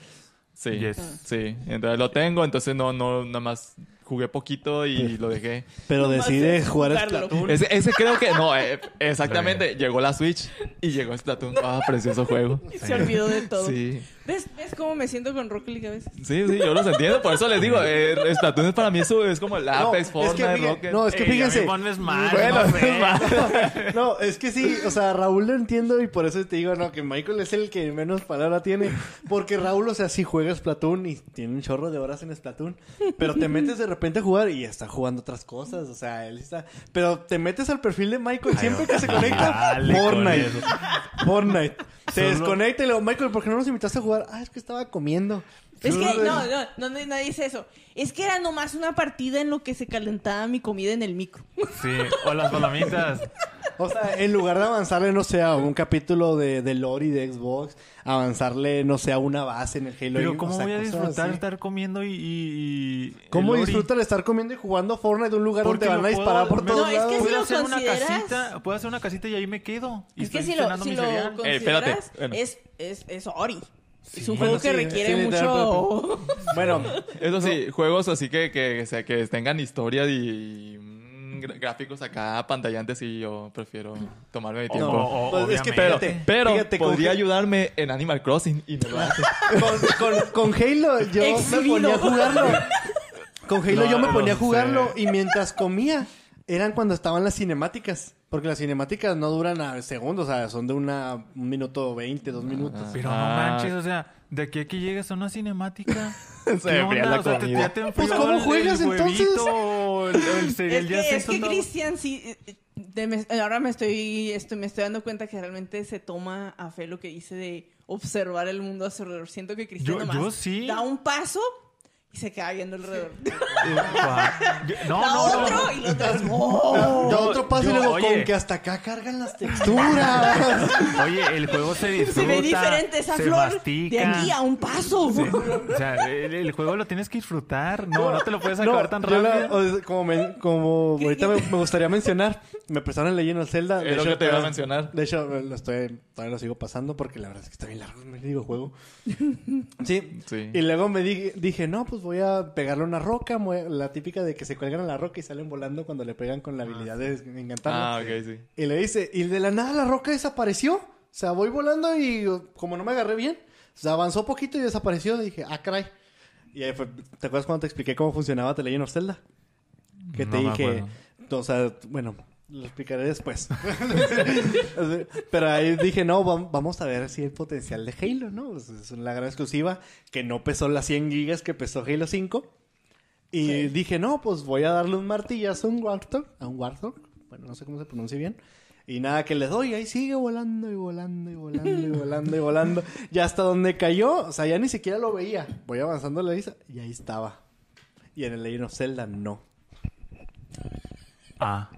Sí, Yes. sí. Entonces lo tengo, entonces no, no, nada más jugué poquito y lo dejé. Pero es jugar jugarlo. Splatoon. Ese, ese creo que, no, eh, exactamente, llegó la Switch y llegó Splatoon. Ah, precioso juego. Se olvidó de todo. Sí. ¿Ves, ¿Ves cómo me siento con Rocket League a veces? Sí, sí, yo los entiendo, por eso les digo, eh, Splatoon es para mí eso es como el No, Apex, es que Fortnite, fíjate- Rocket. no, es que Ey, fíjense. a mí ponme Smash, Bueno, no sé. No, es que sí, o sea, Raúl lo entiendo y por eso te digo, no, que Michael es el que menos palabra tiene. Porque Raúl, o sea, sí juega Splatoon y tiene un chorro de horas en Splatoon. Pero te metes de repente a jugar y está jugando otras cosas, o sea, él está... Pero te metes al perfil de Michael siempre que se conecta, dale con Fortnite. eso. Fortnite. Se Solo- desconecta y le digo, Michael, ¿por qué no nos invitaste a jugar? Ah, es que estaba comiendo. Es que, no, no, no, no, no dice eso. Es que era nomás una partida en lo que se calentaba mi comida en el micro. Sí, o las palomitas. O sea, en lugar de avanzarle, no sé, a un capítulo de, de lore y de Xbox, avanzarle, no sé, a una base en el Halo. Pero ¿cómo o sea, voy a disfrutar así. estar comiendo y... y, y- ¿Cómo el Ori? disfruta el estar comiendo y jugando Fortnite de un lugar Porque donde van a disparar puedo- por todos No, es que lados? si Puedo lo hacer una consideras- casita, puedo hacer una casita y ahí me quedo. Y Es que si lo. Eh, consideras, bueno. es, es, es Ori. Es un Bueno, juego que sí, requiere sí, mucho... Bueno, Eso sí, juegos así que, que, o sea, que tengan historia y mm, gráficos acá pantallantes y yo prefiero tomarme mi tiempo. Pues es que Pero fíjate, con- podría ayudarme en Animal Crossing y no lo hace. con, con, con Halo yo me ponía a jugarlo. Con Halo No, yo me no ponía a sé. jugarlo y mientras comía eran cuando estaban las cinemáticas. Porque las cinemáticas no duran a segundos, o sea, son de una, un minuto veinte, dos minutos. Pero Ah. no manches, o sea, de aquí a que llegues a una cinemática. Se ¿qué enfría onda? la O sea, te- comida. te Pues, ¿cómo juegas, el entonces? huevito el, el cereal Es que, es que? Cristian sí... eh, de- me- ahora me estoy, estoy, me estoy dando cuenta que realmente se toma a fe lo que dice de observar el mundo a su alrededor. Siento que Cristian Yo- nomás yo sí. da un paso y se queda viendo alrededor. Yo- No, da no, no. otro y lo otras... ¡Oh! Da otro paso y yo- luego oye. con que hasta acá cargan las texturas. Oye, el juego se disfruta. Se ve diferente esa se flor mastica. de aquí a un paso. O sea, el, el juego lo tienes que disfrutar. No, no te lo puedes acabar tan yo la- rápido. o sea, como me- como ahorita me, me gustaría mencionar, me prestaron leyendo Zelda. de Es lo hecho, que te iba a todavía- mencionar. De hecho, lo estoy, todavía lo sigo pasando porque la verdad es que está bien largo el digo juego. Sí. Sí. Y luego me di- dije, no, pues voy a pegarle una roca, la típica de que se cuelgan a la roca y salen volando cuando le pegan con la habilidad de encantarlo. Ah, ok, sí. Y le dice, y de la nada la roca desapareció. O sea, voy volando y como no me agarré bien, o sea, avanzó poquito y desapareció. Y dije, ah, caray. Y ahí fue, ¿te acuerdas cuando te expliqué cómo funcionaba The Legend of Zelda? Que te No dije, o sea, bueno, lo explicaré después. Pero ahí dije, no, vam- vamos a ver si hay potencial de Halo, ¿no? Es la gran exclusiva que no pesó las 100 gigas que pesó Halo 5. Y dije, no, pues voy a darle un martillazo a un Warthog, a un Warthog, bueno, no sé cómo se pronuncia bien. Y nada, que le doy, ahí sigue volando y volando y volando y volando y volando. Ya hasta donde cayó, o sea, ya ni siquiera lo veía. Voy avanzando la lista y ahí estaba. Y en el Legend of Zelda no. Ah,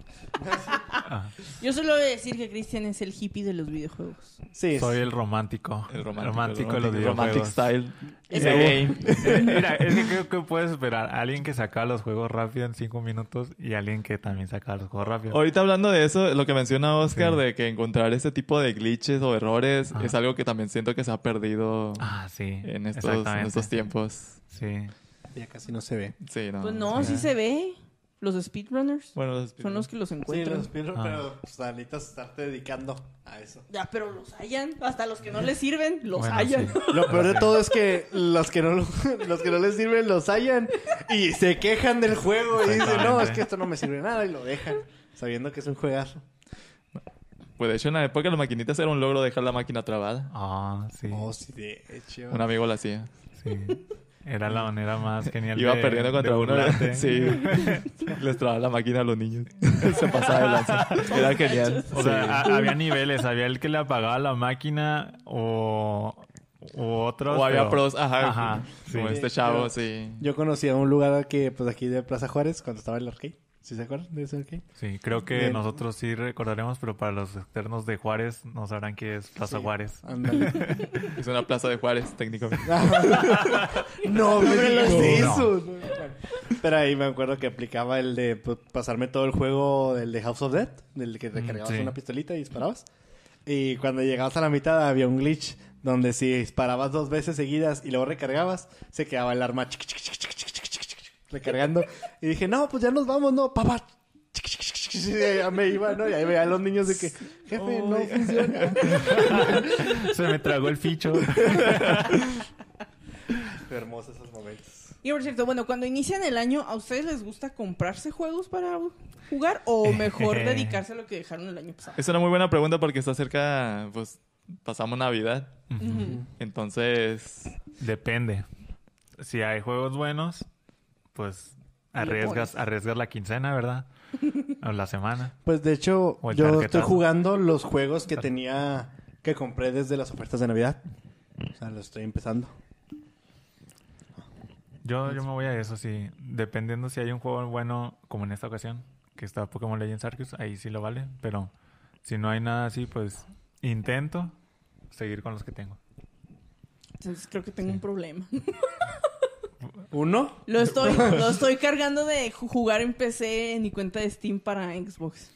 Yo solo voy a decir que Cristian es el hippie de los videojuegos. Sí, soy el romántico. El romántico, romántico de los el romantic videojuegos. style. Es The game. Mira, es que creo que puedes esperar a alguien que saca los juegos rápido en cinco minutos y alguien que también saca los juegos rápido. Ahorita hablando de eso, lo que menciona Oscar Sí. de que encontrar este tipo de glitches o errores es algo que también siento que se ha perdido Ah, sí. en, estos, en exactamente. estos tiempos. Sí. ya casi no se ve. Sí, no. Pues no, sí se ve. Los speedrunners Bueno, los- son los que los Sí, encuentran. los speedrun, Ah. pero pues, necesitas estarte dedicando a eso. Ya, pero los hallan. Hasta los que no les sirven, los Bueno, hallan. sí. Lo peor de todo es que los que no lo- los que no les sirven los hallan y se quejan del juego y dicen, no, es que esto no me sirve nada y lo dejan, sabiendo que es un juegazo. Pues de hecho en la época de las maquinitas era un logro dejar la máquina trabada. Ah, sí. Oh, sí, de hecho. Un amigo lo hacía. Sí. Era la manera más genial Iba de- perdiendo de contra uno. burlarte. Sí. Les trababa la máquina a los niños. se pasaba de lanza. Era genial. O sea, Sí. a- había niveles. Había el que le apagaba la máquina o, u otros. O había pero- pros, ajá. Ajá, Como este chavo, sí. Yo conocí a un lugar que, pues aquí de Plaza Juárez, cuando estaba el arcade. ¿Sí se acuerdan de ese arcade? Sí, creo que Bien. nosotros sí recordaremos, pero para los externos de Juárez no sabrán qué es Plaza Sí. Juárez. Es una plaza de Juárez, técnicamente. no, me Hombre, digas lo eso. no. Pero ahí me acuerdo que aplicaba el de pasarme todo el juego del de House of Dead, del que recargabas sí. una pistolita y disparabas. Y cuando llegabas a la mitad había un glitch donde si disparabas dos veces seguidas y luego recargabas, se quedaba el arma chic, chic, chic, chic, chic, chic, chic, chic, recargando. Y dije, no, pues ya nos vamos, no, papá. Y ya me iba, ¿no? Y ahí veía a los niños de que, jefe, no funciona. Se me tragó el ficho. Hermosos esos momentos. Y por cierto, bueno, cuando inician el año, ¿a ustedes les gusta comprarse juegos para jugar o mejor dedicarse a lo que dejaron el año pasado? Es una muy buena pregunta porque está cerca, pues, pasamos Navidad. Entonces, Depende. Si hay juegos buenos, pues arriesgas, arriesgas la quincena, ¿verdad? O la semana. Pues de hecho, yo estoy jugando los juegos que tenía, que compré desde las ofertas de Navidad. O sea, lo estoy empezando. Yo, yo me voy a eso, sí. Dependiendo si hay un juego bueno, como en esta ocasión, que está Pokémon Legends Arceus, ahí sí lo vale. Pero si no hay nada así, pues intento seguir con los que tengo. Entonces creo que tengo un problema. ¿Uno? Lo estoy, lo estoy cargando de ju- jugar en PC en mi cuenta de Steam para Xbox.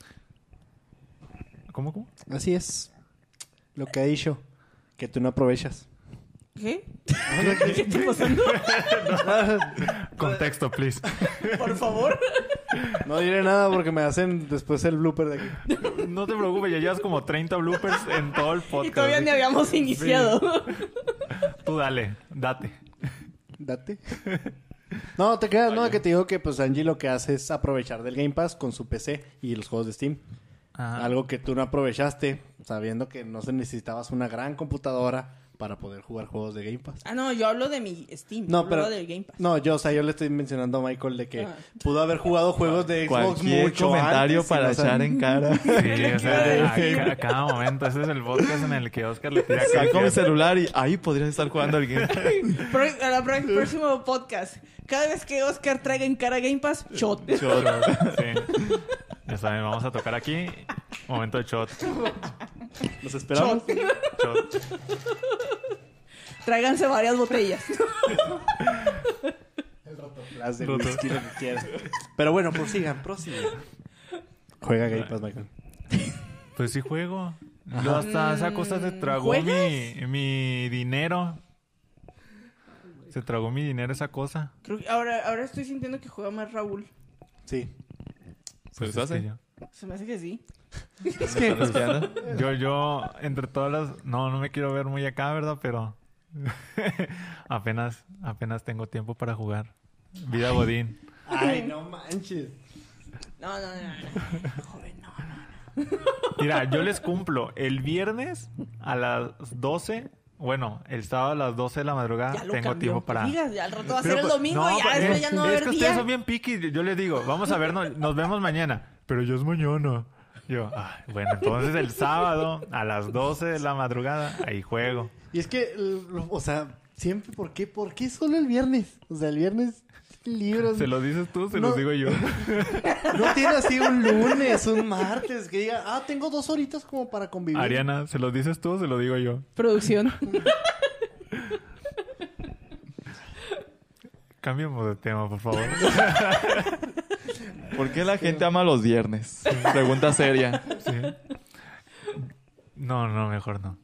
¿Cómo, cómo? Así es. Lo que ha dicho. Que tú no aprovechas. ¿Qué? ¿Qué está pasando? Contexto, please. Por favor. No diré nada porque me hacen después el blooper de aquí. No te preocupes, ya llevas como 30 bloopers en todo el podcast. Y todavía ni habíamos iniciado. Tú dale, date. Date. No, te quedas, no, que te digo que pues Angie lo que hace es aprovechar del Game Pass con su PC y los juegos de Steam. Algo que tú no aprovechaste, sabiendo que no se necesitabas una gran computadora para poder jugar juegos de Game Pass. Ah, no, yo hablo de mi Steam. No, yo pero- hablo del Game Pass. No, yo, o sea, yo le estoy mencionando a Michael de que Ah. pudo haber jugado juegos de Xbox cualquier mucho comentario antes para echar en cara. Sí, o sea, a, a cada momento. Ese es el podcast en el que Oscar le tira Saco mi celular y ahí podrías estar jugando al game. Pro- a la próximo podcast. Cada vez que Oscar traiga en cara Game Pass, shot. Sí. Ya saben, vamos a tocar aquí. Momento de shot. ¿Los esperamos? Shot. Tráiganse varias botellas. Las de Roto. whisky, lo que quieras. Pero bueno, prosigan, prosigan. Juega Game Pass, Michael. Pues sí juego. Yo hasta esa cosa se tragó mi, ¿Juegas? mi dinero. Se tragó mi dinero esa cosa. Creo que ahora, ahora estoy sintiendo que juega más Raúl. Sí. Pues es hace. que yo- Se me hace que sí. Es que. Yo, yo, entre todas las... No, no me quiero ver muy acá, ¿verdad? Pero apenas, apenas tengo tiempo para jugar. Vida Godín. Ay, no manches. No, no, no. no. Joven, no, no. Mira, yo les cumplo el viernes a las 12. Bueno, el sábado a las 12 de la madrugada Ya lo tengo cambió. tiempo para... Digas, ya al rato va a ser el pues, domingo no, y ya pues, después es- ya no va a Es haber que día. ustedes son bien piqui. Yo les digo, vamos a vernos, nos vemos mañana. Pero yo es mañana. Yo, ay, bueno, entonces el sábado a las 12 de la madrugada, ahí juego. Y es que, o sea, Siempre, ¿por qué? ¿Por qué solo el viernes? O sea, el viernes libros. ¿Se lo dices tú se No. lo digo yo? No tiene así un lunes, un martes que diga, ah, tengo dos horitas como para convivir. Ariana, ¿se lo dices tú o se lo digo yo? Producción. Cambiemos de tema, por favor. ¿Por qué la gente ama los viernes? Pregunta seria. Sí. No, no, mejor no.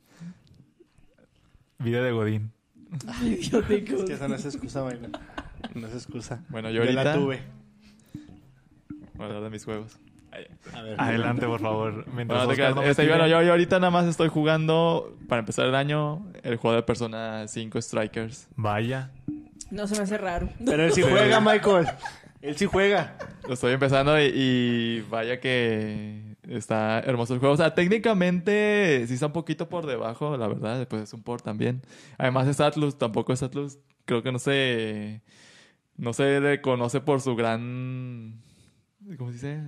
Vida de Godín. Idióticos. Es que esa no es excusa, vaina. No es excusa. Bueno, yo Yo ahorita... la tuve. Voy a hablar de mis juegos. A ver. Adelante, por favor. Mientras Bueno, te Oscar creas, no me este, bueno, yo, yo ahorita nada más estoy jugando, para empezar el año, el juego de Persona 5 Strikers. Vaya. No se me hace raro. Pero él sí juega, Michael. Él sí juega. Lo estoy empezando y, y vaya que está hermoso el juego. O sea, técnicamente sí está un poquito por debajo, la verdad. Después es un port también. Además es Atlus, tampoco es Atlus. Creo que no se... No se reconoce por su gran... ¿Cómo se dice?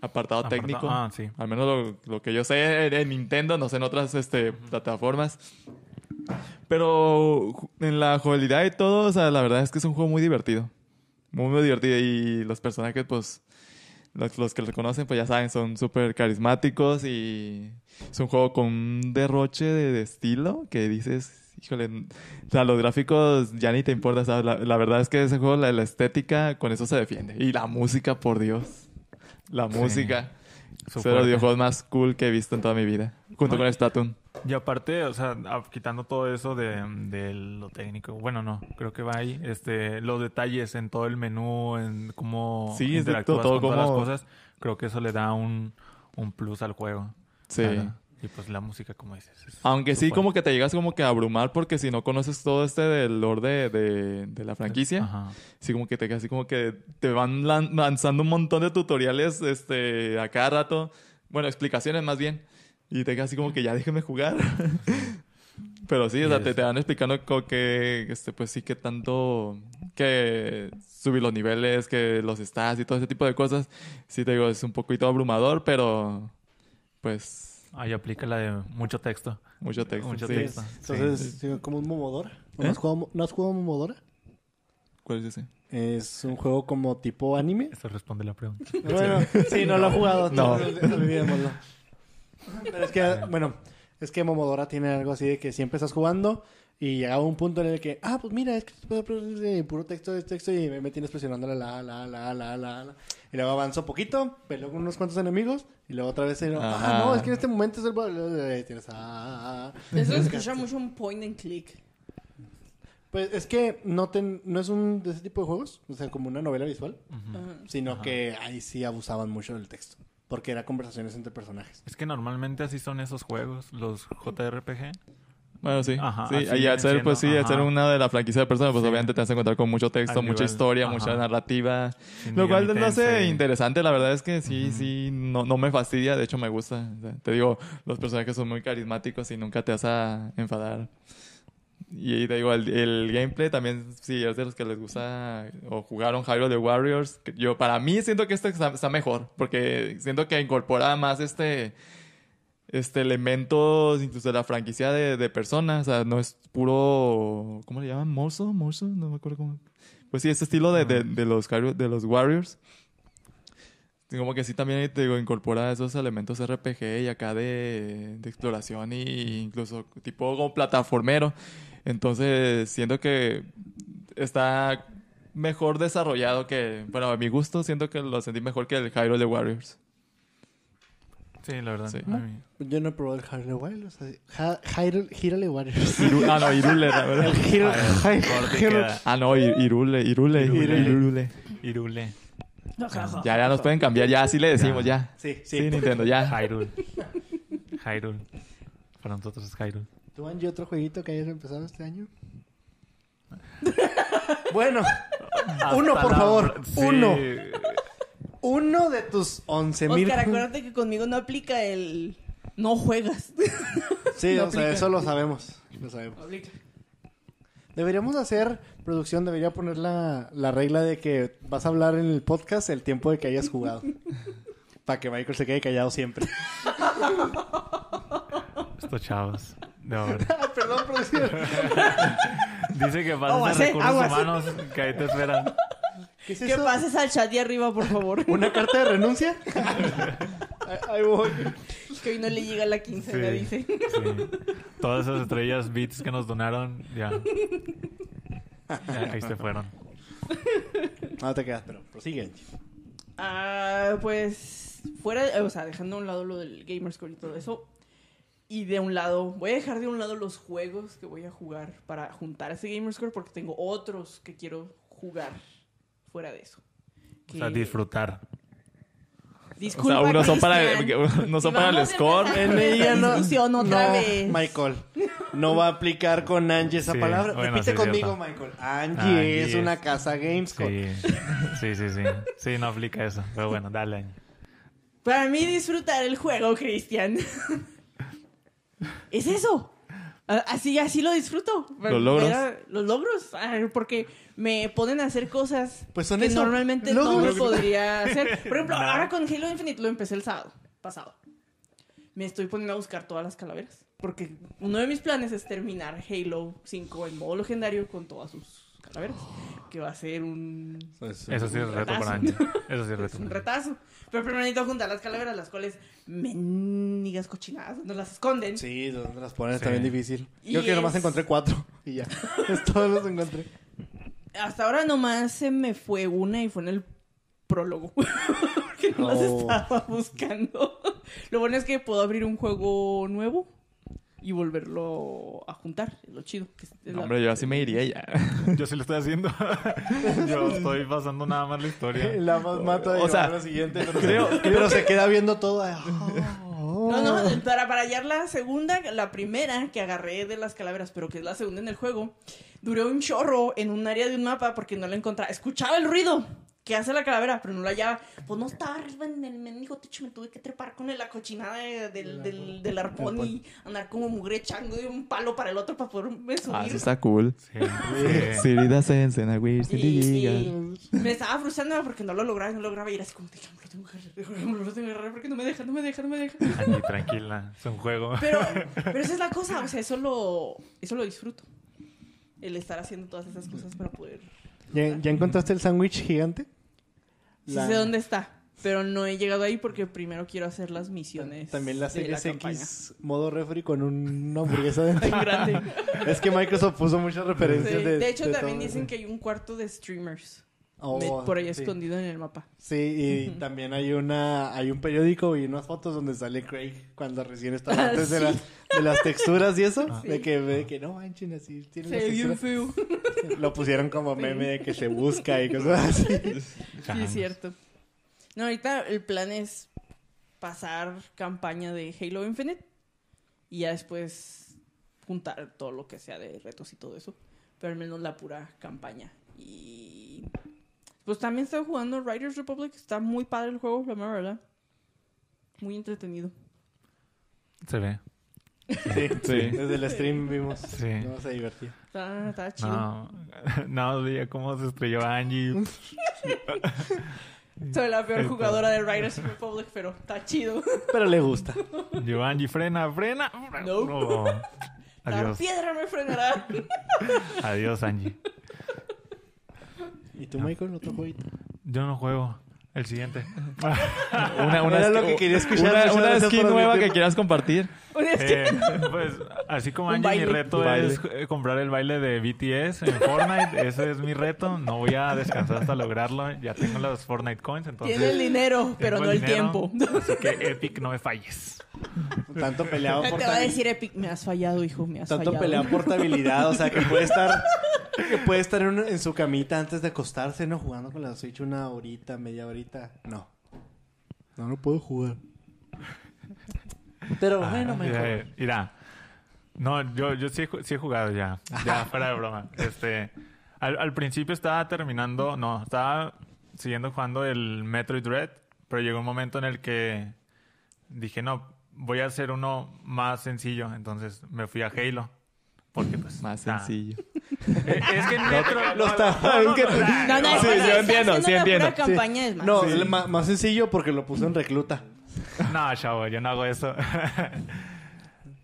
Apartado Aparta- técnico. Ah, sí. Al menos lo, lo que yo sé en, en Nintendo, no sé en otras este, plataformas. Pero en la jugabilidad y todo, o sea, la verdad es que es un juego muy divertido. Muy, muy divertido. Y los personajes, pues, los, los que lo conocen, pues ya saben, son súper carismáticos y es un juego con un derroche de, de estilo que dices, híjole, o sea, los gráficos ya ni te importa, ¿sabes? La, la verdad es que ese juego, la, la estética, con eso se defiende. Y la música, por Dios. La música. Es de los videojuegos más cool que he visto en toda mi vida. Junto Ay. con Splatoon. Y aparte, o sea, quitando todo eso de, de lo técnico, bueno, no, creo que va ahí, este, los detalles en todo el menú, en cómo Sí, interactúas todo con todas cómo- las cosas, creo que eso le da un, un plus al juego. Sí. Claro. Y pues la música, como dices. es Aunque sí, como que te llegas como que a abrumar porque si no conoces todo este del lore de, de, de la franquicia, Ajá. sí como que te así como que te van lan- lanzando un montón de tutoriales este a cada rato, bueno, explicaciones más bien, y te quedas así como que ya déjeme jugar. Pero sí, o sea, te, te van explicando como que, este, pues sí que tanto que subir los niveles, que los stats y todo ese tipo de cosas. Sí, te digo, es un poquito abrumador, pero pues Ahí aplica la de mucho texto. mucho texto. Mucho sí. texto. Entonces, sí, como un Momodora. ¿No, ¿Eh? has jugado, ¿No has jugado Momodora? ¿Cuál es ese? Es un juego como tipo anime. Eso responde la pregunta. Bueno, sí, no lo he jugado. No. Olvidémoslo. Pero es que, bueno, es que Momodora tiene algo así de que siempre estás jugando y llegaba un punto en el que, ah, pues mira, es que puedo poner puro texto, es texto y me, me tienes presionándole la, la, la, la, la, la. Y luego avanzo poquito, peleo con unos cuantos enemigos y luego otra vez, ah, Ajá. no, es que en este momento es el... Tienes, ah, ah, ah. Eso escucha mucho un point and click. Pues es que no, ten- no es un de ese tipo de juegos, o sea, como una novela visual, sino que ahí sí abusaban mucho del texto, porque era conversaciones entre personajes. Es que normalmente así son esos juegos, los JRPG. Bueno, sí. Ajá, sí. Y al ser, pues sí, al ser una de la franquicia de personas, pues Sí. obviamente te vas a encontrar con mucho texto, Al mucha nivel- historia, ajá. mucha narrativa. Lo cual lo hace interesante, la verdad es que sí, Ujú. sí, no, no me fastidia, de hecho me gusta. O sea, te digo, los personajes son muy carismáticos y nunca te vas a enfadar. Y te digo, el, el gameplay también, sí, es de los que les gusta o jugaron Hyrule the Warriors. Yo, para mí, siento que este está, está mejor, porque siento que incorpora más este, este elementos incluso de la franquicia de, de personas. O sea, no es puro, ¿cómo le llaman? ¿Morso? ¿Morso? No me acuerdo cómo. Pues sí, ese estilo de, de, de los, de los Warriors. Como que sí también te digo, incorpora esos elementos RPG y acá de, de exploración e incluso tipo como plataformero. Entonces siento que está mejor desarrollado que, bueno, a mi gusto siento que lo sentí mejor que el Hyrule de Warriors. Sí, la verdad. Sí. Yo no he probado el Hyrule Wild, o sea, Ja- Hyrule, Hyrule Warriors. Iru- ah, no, Irule, la verdad. El Hyrule, Hyrule-. Ah, no, Ir- Irule, Irule, Irule. Irule. Ya, ya nos pueden cambiar, ya así le decimos, ya. Sí, Sí, sí. Nintendo, ya. Hyrule. Hyrule. Para nosotros es Hyrule. ¿Tú, Angie, otro jueguito que hayas empezado este año? bueno, uno, por favor. Sí. Uno. Uno de tus 11 mil. Oscar, acuérdate que conmigo no aplica el... No juegas. Sí, No o sea, eso lo sabemos. Lo sabemos. Aplica. Deberíamos hacer, producción, debería poner la, la regla de que vas a hablar en el podcast el tiempo de que hayas jugado. Para que Michael se quede callado siempre. Estos chavos. No, Ah, perdón, producción. dice que a eh, recursos aguas. humanos, que ahí te esperan. ¿Qué es Que pases al chat de arriba, por favor. ¿Una carta de renuncia? ahí, voy. Que hoy no le llega la quincena, Sí. dice. Sí. Todas esas estrellas bits que nos donaron, ya. Ya, Ahí se fueron. No te quedas, pero prosigue. Ah, pues fuera, de- o sea, dejando a un lado lo del Gamerscore y todo eso. Y de un lado, voy a dejar de un lado los juegos que voy a jugar para juntar ese Gamerscore porque tengo otros que quiero jugar fuera de eso. O sea, disfrutar. O Disculpa, sea, unos son para, no son para el score. En ella no. discusión otra no, vez. Michael. No va a aplicar con Angie esa Sí, palabra. bueno, Repite sí, conmigo, cierto. Michael. Angie, Angie es, es- una casa Gamescore. Sí, sí, sí, sí. Sí, no aplica eso. Pero bueno, dale. Para mí disfrutar el juego, Cristian. es eso. Así, así lo disfruto. Los logros. Ver- los logros. Porque me ponen a hacer cosas Pues son que eso, normalmente no lo podría hacer. Por ejemplo, Nah. ahora con Halo Infinite lo empecé el sábado pasado. Me estoy poniendo a buscar todas las calaveras. Porque uno de mis planes es terminar Halo 5 en modo legendario con todas sus calaveras. Que va a ser un Eso sí es reto para Angie. Eso sí es es reto. un retazo. Pero primero necesito juntar las calaveras, las cuales mendigas cochinadas, no las esconden. Sí, donde las pones Sí. también difícil. Y Yo que nomás encontré cuatro y ya. es todos los encontré. Hasta ahora nomás se me fue una y fue en el prólogo. Porque no las Oh. estaba buscando. Lo bueno es que puedo abrir un juego nuevo y volverlo a juntar. Es lo chido. que es- la- hombre, yo así me iría ya. Yo sí lo estoy haciendo. Yo estoy pasando nada más la historia. La más mata de O sea, la siguiente. Pero, creo- se, pero se queda viendo todo. No, no, para, para hallar la segunda, la primera que agarré de las calaveras, pero que es la segunda en el juego, duré un chorro en un área de un mapa porque no la encontraba. Escuchaba el ruido que hace la calavera, pero no la hallaba. Pues no estaba arriba en el mendigo techo, me tuve que trepar con la cochinada de- del, del, del arpón y andar como mugre echando de un palo para el otro para poderme subir. Ah, eso está cool. Sí. sí. Sirida Sensen, a Will, Y- Sirida. y me estaba frustrando porque no lo lograba, no lograba y era así como, déjame, lo tengo que agarrar, lo tengo que agarrar porque no me deja, no me deja, no me deja. Angie, tranquila. Es un juego. Pero, pero esa es la cosa, o sea, eso lo, eso lo disfruto. El estar haciendo todas esas cosas para poder... ¿Ya, ya encontraste el sándwich gigante? Sí La- sé dónde está, pero no he llegado ahí porque primero quiero hacer las misiones También la de Series campaña. X modo refri con un- una hamburguesa dentro. Grande. es que Microsoft puso muchas Sí, referencias de De hecho, de también todo. dicen que hay un cuarto de streamers Oh, por ahí sí. escondido en el mapa. Sí, y también hay una hay un periódico y unas fotos donde sale Craig cuando recién estaba Ah, antes de, las, de las texturas y eso. Sí. De que, de que no manchen así. Tiene Se bien feo. Lo pusieron como meme de que se busca y cosas así. Sí, es cierto. No, ahorita el plan es pasar campaña de Halo Infinite y ya después juntar todo lo que sea de retos y todo eso. Pero al menos la pura campaña. Y pues también estoy jugando Riders Republic. Está muy padre el juego, la verdad. Muy entretenido. Se ve. Sí, Sí. Desde el stream vimos. Sí. No se divertía. Está, está chido. No, no veía cómo se estrelló Angie. Soy la peor Esto. jugadora de Riders Republic, pero está chido. Pero le gusta. Yo, Angie, frena, frena. No. No. La piedra me frenará. Adiós, Angie. ¿Y tú, Michael, otro jueguito? Yo no juego. El siguiente. Una, una, Era lo sk- que quería escuchar. Una, Muchas una gracias skin nueva que quieras compartir. Es que- Eh, pues así como Angie, mi reto es eh, comprar el baile de BTS en Fortnite. Ese es mi reto. No voy a descansar hasta lograrlo. Ya tengo los Fortnite coins, entonces. Tiene el dinero, pero no el dinero. tiempo. Así que Epic, no me falles. Tanto peleado Te por va a decir Epic, me has fallado, hijo, me has Tanto fallado. peleado por portabilidad, o sea, que puede estar que puede estar en, en su camita antes de acostarse, ¿no? Jugando con la Switch una horita, media horita. No. No, no puedo jugar. Pero bueno, Ah, mejor. eh, Mira, no, yo, yo sí, he ju- sí he jugado ya. Ya, fuera de broma. Este, al, al principio estaba terminando, no, estaba siguiendo jugando el Metroid Dread, pero llegó un momento en el que dije, no, voy a hacer uno más sencillo. Entonces me fui a Halo. Porque pues... Más sencillo. Es que en Metro... No, no, que- no, No, no, Sí, es yo entiendo, sí entiendo. pura campaña es más. No, Sí. el ma- más sencillo porque lo puso en recluta. No, chavo, yo no hago eso.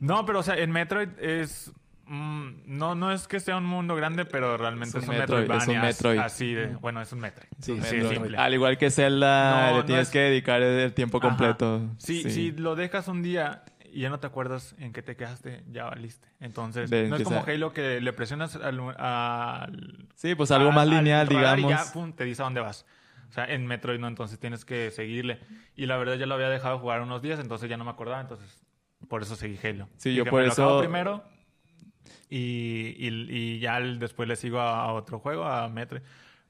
No, pero o sea, en Metroid es... mm, no, no es que sea un mundo grande, pero realmente Es es un Metroid, es un Metroidvania, Metroid. Así de... Bueno, es un Metroid. Sí, Sí, Metroid. simple. Al igual que Zelda, No, le no tienes es- que dedicar el tiempo Ajá. completo. Si, Sí. si lo dejas un día y ya no te acuerdas en qué te quedaste, ya valiste. Entonces, De no es como. Halo que le presionas al, al- Sí, pues algo a- más al lineal, digamos. Y ya, pum, te dice a dónde vas. O sea, en Metroid no, entonces tienes que seguirle. Y la verdad ya lo había dejado jugar unos días, entonces ya no me acordaba, entonces por eso seguí Halo. Sí, yo Dije, por eso- primero y, y- y ya después le sigo a, a otro juego, a Metroid.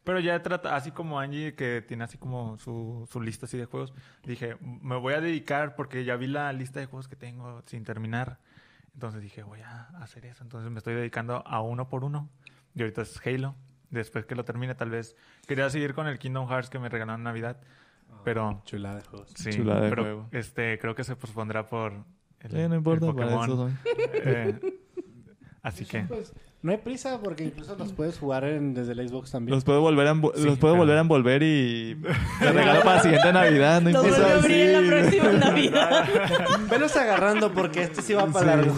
Pero ya trata, así como Angie, que tiene así como su, su lista así de juegos, dije, me voy a dedicar porque ya vi la lista de juegos que tengo sin terminar. Entonces dije, voy a hacer eso. Entonces me estoy dedicando a uno por uno. Y ahorita es Halo. Después que lo termine, tal vez. Quería seguir con el Kingdom Hearts que me regalaron en Navidad. Pero, Chulada de juegos. sí, Chulada de pero juego. este, creo que se pospondrá por el, Sí, no importa, el para Pokémon. eso soy. Eh, así que, Pues, no hay prisa porque incluso los puedes jugar en- desde el Xbox también. Los puedo volver a, Sí, los puedo volver a envolver y te regalo para la siguiente Navidad. No Lo vuelvo a abrir en la próxima Navidad. Velos agarrando porque este sí va para largo.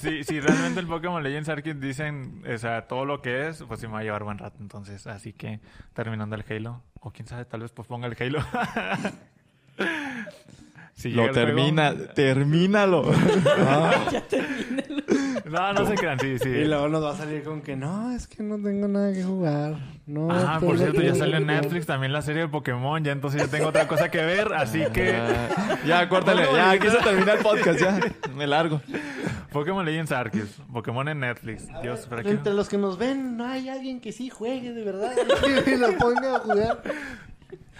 si, si realmente el Pokémon Legends Arceus dicen, o sea, todo lo que es, pues sí me va a llevar buen rato. Entonces, así que terminando el Halo, o quién sabe, tal vez pues ponga el Halo. Si Lo el juego- termina, termínalo. ya termina. No, no se crean, sí, sí. Y luego nos va a salir con que no, es que no tengo nada que jugar. No, Ah, por cierto, ya que salió en jugar". Netflix también la serie de Pokémon, ya entonces ya tengo otra cosa que ver, así que Ah, ya, córtale. Ya, aquí se termina el podcast. Ya, me largo. Pokémon Legends Arceus, Pokémon en Netflix. Dios, ¿para qué? Entre los que nos ven, no hay alguien que sí juegue de verdad. Que lo ponga a jugar.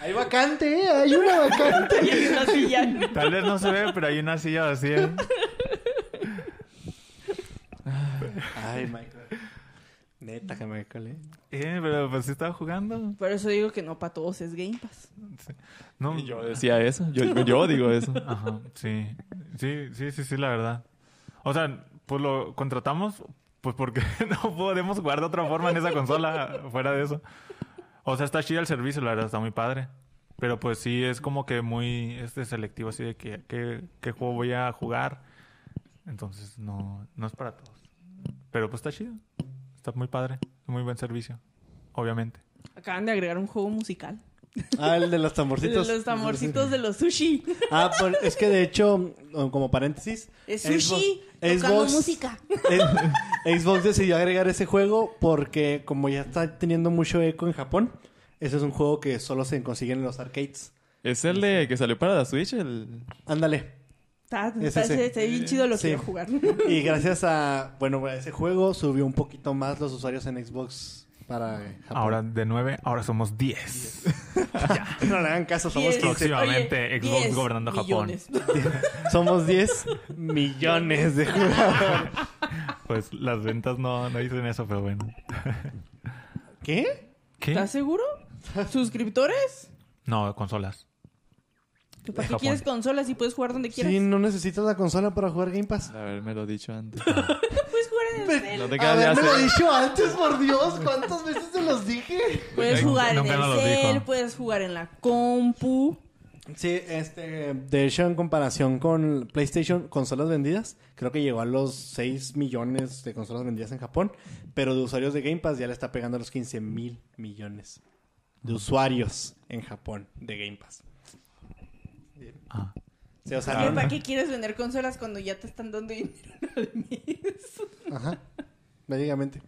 Hay vacante, ¿eh? Hay una vacante. Y hay una silla. Tal vez no se ve, pero hay una silla vacía. Ay, Michael. Neta que Michael, ¿eh? Eh, pero pues sí estaba jugando. Por eso digo que no para todos es Game Pass. No, Y yo decía eso. Yo, yo digo eso. Ajá, sí. Sí, sí, sí, sí, la verdad. O sea, pues lo contratamos pues porque no podemos jugar de otra forma en esa consola fuera de eso. O sea, está chido el servicio, la verdad, está muy padre. Pero pues sí, es como que muy este selectivo así de que qué, qué juego voy a jugar. Entonces no, no es para todos. Pero pues está chido. Está muy padre. Muy buen servicio. Obviamente. Acaban de agregar un juego musical. Ah, el de los De tamborcitos. los tamorcitos de los sushi. Ah, pues, es que de hecho, como paréntesis, Es sushi Xbox- Xbox- música. Xbox decidió agregar ese juego porque como ya está teniendo mucho eco en Japón, ese es un juego que solo se consigue en los arcades. Es el de que salió para la Switch. El... Ándale. Está, Es está, ese. está bien chido, lo Sí. quiero jugar. Y gracias a, bueno, a ese juego subió un poquito más los usuarios en Xbox para Japón. Ahora de 9, ahora somos 10. no le hagan caso, somos Diez. 15. Próximamente, Oye, Xbox diez gobernando Japón. millones. Somos 10 millones de jugadores. Pues las ventas no, no dicen eso, pero bueno. ¿Qué? ¿Qué? ¿Estás seguro? ¿Suscriptores? No, consolas. ¿Que ¿Para qué Japón. quieres consolas y puedes jugar donde quieras? Sí, no necesitas la consola para jugar Game Pass. Haberme lo dicho antes. Puedes jugar en el cel. No te quedas de Haberme lo hacer. dicho antes, por Dios. ¿Cuántas veces se los dije? Puedes jugar en nunca el cel, puedes jugar en la compu. Sí, este, de hecho, en comparación con PlayStation, consolas vendidas, creo que llegó a los 6 millones de consolas vendidas en Japón, pero de usuarios de Game Pass ya le está pegando a los 15 mil millones de usuarios en Japón de Game Pass. Ah. Sí, o sea, ¿Qué- no- ¿Para qué quieres vender consolas cuando ya te están dando dinero al mes? Ajá, básicamente.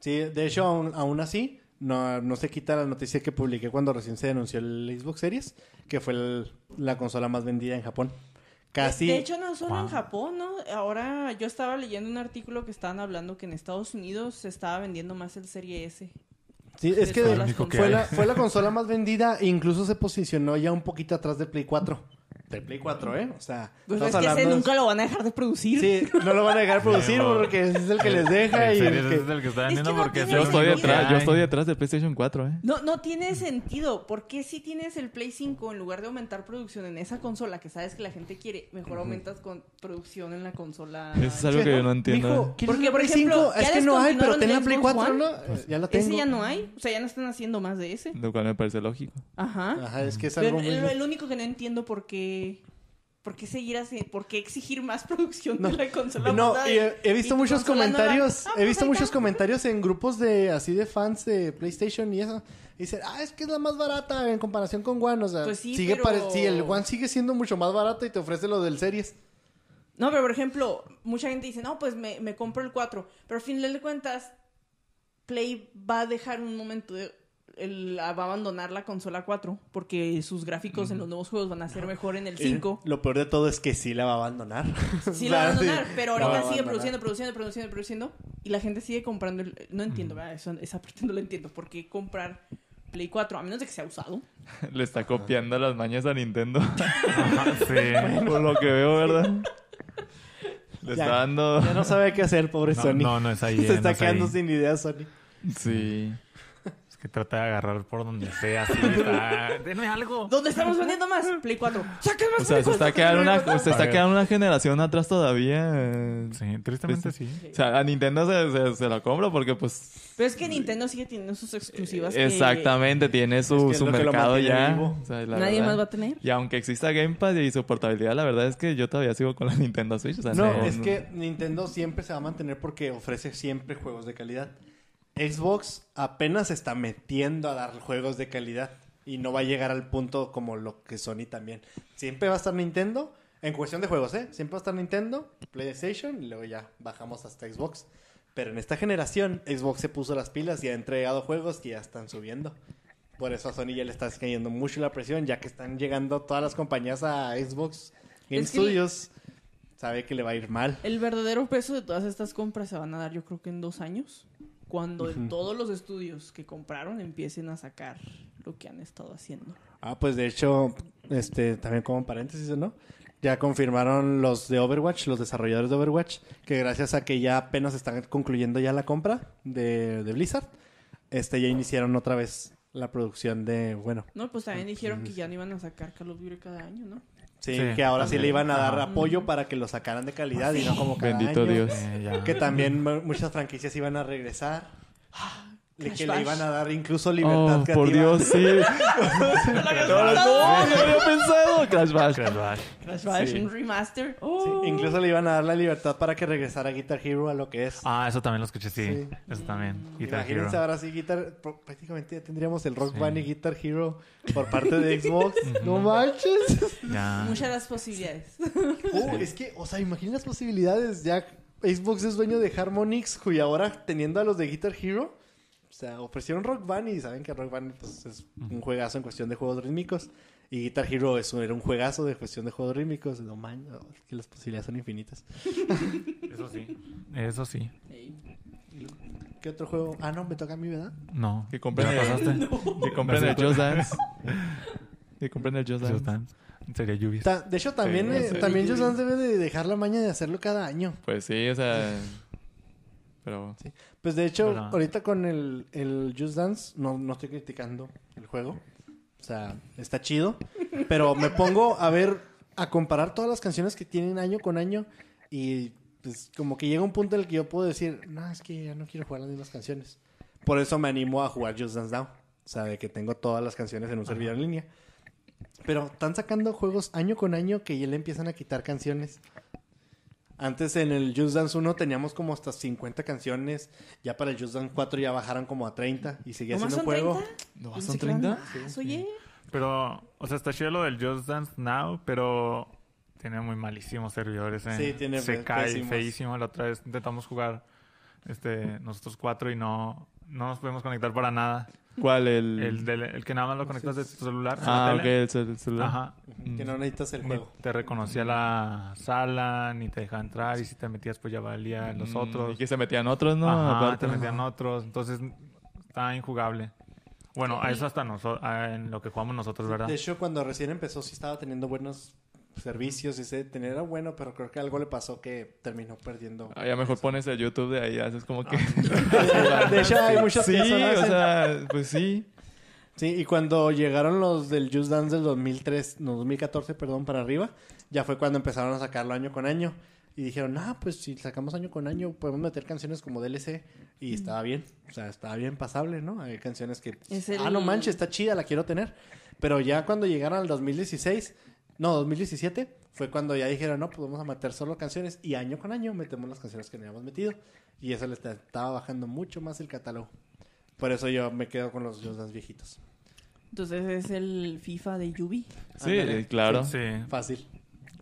Sí, de hecho, aún, aún así, no, no se quita la noticia que publiqué cuando recién se denunció el Xbox Series, que fue el- la consola más vendida en Japón. Casi... De hecho, no solo en. Japón, ¿no? Ahora yo estaba leyendo un artículo que estaban hablando que en Estados Unidos se estaba vendiendo más el Serie S. Sí, es que de- fue, la, fue la consola más vendida e incluso se posicionó ya un poquito atrás del Play 4. Del Play 4, ¿eh? O sea, Pues es que ese nunca lo van a dejar de producir. Sí, no lo van a dejar a producir No. porque es el que les deja y el que... ese es el que está Es que vendiendo no porque Yo estoy detrás, yo hay. estoy detrás del PlayStation 4, ¿eh? No, no tiene sentido. ¿Por qué si tienes el Play 5, en lugar de aumentar producción en esa consola que sabes que la gente quiere, mejor aumentas con producción en la consola? Eso es algo que yo no entiendo. Mijo, ¿quieres Porque, por Play ejemplo, 5? Es ya que no hay, pero ten la Play Xbox 4, One. ¿no? Pues, ya la tengo. Ese ya no hay. O sea, ya no están haciendo más de ese. Lo cual me parece lógico. Ajá. Ajá, es que es Pero algo muy... el, el único que no entiendo por qué... ¿por qué seguir así? ¿Por qué exigir más producción No, de la consola? No, he, he visto muchos comentarios, Ah, he pues visto ahí muchos comentarios en grupos de así de fans de PlayStation y eso. Y dicen, ah, es que es la más barata en comparación con One. O sea, Pues sí, sigue pero- pare- sí, el One sigue siendo mucho más barato y te ofrece lo del Series. No, pero por ejemplo, mucha gente dice, no, pues me, me compro el 4. Pero a fin de cuentas, Play va a dejar un momento de... el- va a abandonar la consola 4 porque sus gráficos en los nuevos juegos van a ser mejor en el 5. Eh, lo peor de todo es que sí la va a abandonar. Sí, la va a abandonar, sí, pero ahorita sigue abandonar. produciendo, produciendo, produciendo, produciendo. Y la gente sigue comprando. el- No entiendo, ¿verdad? Eso, esa parte no lo entiendo. ¿Por qué comprar Play 4? A menos de que sea usado. Le está copiando las mañas a Nintendo. Ajá, sí. Por lo que veo, ¿verdad? Le Ya. está dando. Ya no sabe qué hacer, pobre No, Sony. no, no es ahí. Se eh, está es quedando ahí. sin ideas, Sony. Sí. Que trata de agarrar por donde sea. Así, está. Denme algo. ¿Dónde estamos vendiendo más? Play 4. ¡Saquen más O sea, Play se 4! está quedando una, se está ver. quedando una generación atrás todavía. eh. Sí, tristemente sí. O sea, a Nintendo se, se, se la compro porque, pues. Pero es que Nintendo sigue teniendo sus exclusivas. que Exactamente, tiene su, es su lo que lo mercado mantiene ya. vivo. O sea, la Nadie verdad. más va a tener. Y aunque exista Game Pass y su portabilidad, la verdad es que yo todavía sigo con la Nintendo Switch. O sea, No, es que Nintendo siempre se va a mantener porque ofrece siempre juegos de calidad. Xbox apenas está metiendo a dar juegos de calidad y no va a llegar al punto como lo que Sony también. Siempre va a estar Nintendo, en cuestión de juegos, ¿eh? Siempre va a estar Nintendo, PlayStation y luego ya bajamos hasta Xbox. Pero en esta generación, Xbox se puso las pilas y ha entregado juegos que ya están subiendo. Por eso a Sony ya le está cayendo mucho la presión, ya que están llegando todas las compañías a Xbox Game Es que- Studios. Sabe que le va a ir mal. El verdadero peso de todas estas compras se van a dar, yo creo que en dos años. Cuando en todos los estudios que compraron empiecen a sacar lo que han estado haciendo. Ah, pues de hecho, este, también como paréntesis, ¿no? Ya confirmaron los de Overwatch, los desarrolladores de Overwatch, que gracias a que ya apenas están concluyendo ya la compra de, de Blizzard, este, ya iniciaron otra vez la producción de, bueno, No, pues también dijeron que ya no iban a sacar Call of Duty cada año, ¿no? Sí, Sí, que ahora sí le iban a dar apoyo para que lo sacaran de calidad y no como cada Bendito año. Dios. Eh. Que también mu- muchas franquicias iban a regresar. Le- que le iban a dar incluso libertad Oh, creativa. por Dios, sí. no, no, no había pensado. Crash Bash. Crash Bash. Crash Bash, Sí. un remaster. Sí, Oh. incluso le iban a dar la libertad para que regresara Guitar Hero a lo que es. Ah, eso también lo escuché, sí. Sí. Eso también. Guitar Imagínense Hero. ahora sí, Guitar, pr- prácticamente ya tendríamos el Rock Sí. Band y Guitar Hero por parte de Xbox. no manches. Ya. Muchas las posibilidades. Oh, es que, o sea, imaginen las posibilidades. Ya Xbox es dueño de Harmonix, y ahora teniendo a los de Guitar Hero, sea, ofrecieron Rock Band y saben que Rock Band pues, es un juegazo en cuestión de juegos rítmicos. Y Guitar Hero es un- era un juegazo de cuestión de juegos rítmicos. No manches, oh, es que las posibilidades son infinitas. Eso sí. Eso sí. ¿Qué otro juego? Ah, no, me toca a mí, ¿verdad? No. Que compren ¿Ya el, pasaste? que compren el Just Dance. Que compren el Just Just Dance. Sería Yubis. Ta- de hecho, también, Sí, eh, también Just Dance debe de dejar la maña de hacerlo cada año. Pues sí, o sea. Pero. Pues de hecho, Pero- ahorita con el, el Just Dance, no, no estoy criticando el juego. O sea, está chido. Pero me pongo a ver, a comparar todas las canciones que tienen año con año. Y pues como que llega un punto en el que yo puedo decir, no, es que ya no quiero jugar las mismas canciones. Por eso me animo a jugar Just Dance Now. O sea, de que tengo todas las canciones en un servidor en línea. Pero están sacando juegos año con año que ya le empiezan a quitar canciones. Antes en el Just Dance 1 teníamos como hasta 50 canciones. Ya para el Just Dance 4 ya bajaron como a 30 y seguía ¿Nomás siendo un son juego. 30? ¿No Pensé son que eran 30? más, oye. Pero, o sea, está chido lo del Just Dance Now, pero tiene muy malísimos servidores. ¿eh? Sí, tiene Se cae pésimos. feísimo. La otra vez intentamos jugar este, nosotros cuatro y no, no nos podemos conectar para nada. ¿Cuál? El. El, del- el que nada más lo conectas de tu celular. ah, ok, el, cel- el celular. Ajá. Que no necesitas el Ni juego. te reconocía la sala, ni te dejaba entrar, y si te metías, pues ya valía los Mm, otros. Y que se metían otros, ¿no? Ajá, Aparte. te metían otros. Entonces, está injugable. Bueno, a eso hasta nosotros, en lo que jugamos nosotros, ¿verdad? De hecho, cuando recién empezó sí estaba teniendo buenos servicios y ese tener era bueno, pero creo que algo le pasó que terminó perdiendo. Ah, ya mejor pones el YouTube de ahí, haces como que. De hecho, hay muchos sí, que eso o sea, pues sí. Sí, y cuando llegaron los del Just Dance del 2003, no, 2014, perdón, para arriba, ya fue cuando empezaron a sacarlo año con año. Y dijeron, ah, pues si sacamos año con año, podemos meter canciones como DLC. Y estaba bien, o sea, estaba bien pasable, ¿no? Hay canciones que, el- ah, no manches, está chida, la quiero tener. Pero ya cuando llegaron al 2016, No, 2017 fue cuando ya dijeron, no, pues vamos a meter solo canciones. Y año con año metemos las canciones que no habíamos metido. Y eso le está- estaba bajando mucho más el catálogo. Por eso yo me quedo con los Dance viejitos. Entonces es el FIFA de Yubi. Sí, Ándale. claro. Sí, Fácil.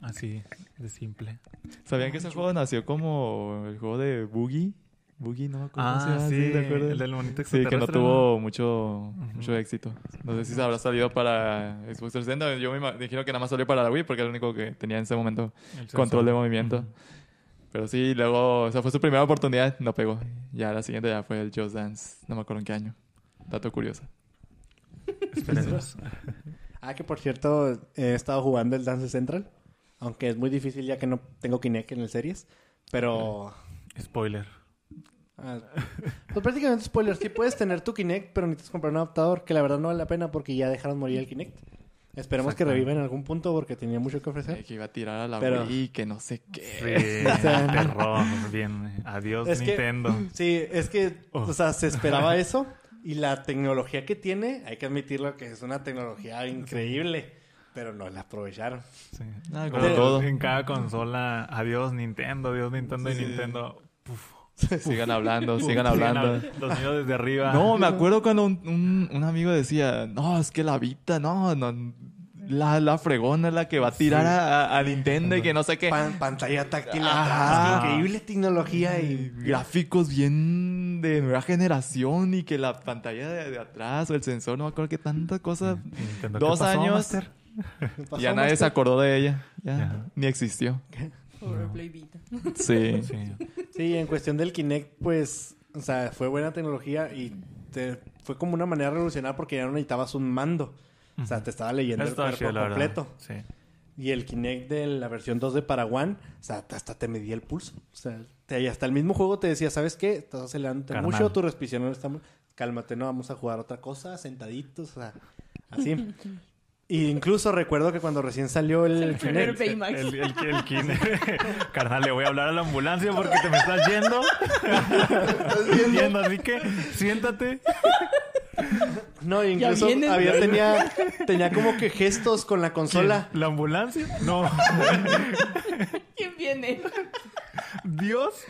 así de simple. ¿Sabían que ese juego nació como el juego de Boogie? Boogie, no me acuerdo Ah, sí, ¿te acuerdas? el del monito Sí, que no tuvo mucho, mucho éxito. No sé si se habrá salido para Xbox 360. Yo me imagino que nada más salió para la Wii porque era el único que tenía en ese momento control de movimiento. Pero sí, luego, o sea, fue su primera oportunidad, no pegó. Ya la siguiente ya fue el Just Dance, no me acuerdo en qué año. Dato curioso. Esperemos. Ah, que por cierto, he estado jugando el Dance Central. Aunque es muy difícil ya que no tengo Kinect en el series. Pero... Spoiler. Ah, pues prácticamente spoiler. Sí puedes tener tu Kinect, pero necesitas comprar un adaptador. Que la verdad no vale la pena porque ya dejaron morir el Kinect. Esperemos que reviva en algún punto porque tenía mucho que Eh, ofrecer. que iba a tirar a la Pero- Wii, que no sé qué. Sí, O sea, terror. Bien. Adiós, Es que- Nintendo. Sí, es que, Oh. o sea, se esperaba eso. Y la tecnología que tiene, hay que admitirlo que es una tecnología increíble. Pero no la aprovecharon. Sí. Ah, como Pero todo. En cada consola, adiós Nintendo, adiós Nintendo Sí. y Nintendo. Puf. Sigan hablando, sigan hablando. hab- Los niños desde arriba. No, me acuerdo cuando un, un- un amigo decía, no, es que la Vita, no, no, la, la fregona es la que va a tirar a, a Nintendo y que no sé qué. Pan- pantalla táctil atrás, increíble tecnología y... Gráficos bien de nueva generación y que la pantalla de, de atrás o el sensor, no me acuerdo que tantas cosas. Nintendo, Dos ¿qué pasó, años. Master? pasó, Ya nadie se acordó de ella. Ya, Ya. ni existió. Pobre Play Vita. Sí. Sí. Sí, en cuestión del Kinect, pues, o sea, fue buena tecnología y te- fue como una manera revolucionaria porque ya no necesitabas un mando. O sea, te estaba leyendo Eso el cuerpo chido, completo. Sí. Y el Kinect de la versión 2 de Paraguay, o sea, hasta te medía el pulso. O sea, te- y hasta el mismo juego te decía, ¿sabes qué? Estás acelerando mucho, tu respiración no está... Cálmate, no, vamos a jugar otra cosa, sentaditos, o sea, así. y incluso recuerdo que cuando recién salió el, El Kinect... Baymax. El, el, el Kinect. Carnal, le voy a hablar a la ambulancia porque te me estás yendo. Estás yendo, así que siéntate. No, incluso vienen. había, tenía, tenía como que gestos con la consola. ¿La ambulancia? No. ¿Quién viene? ¿Dios?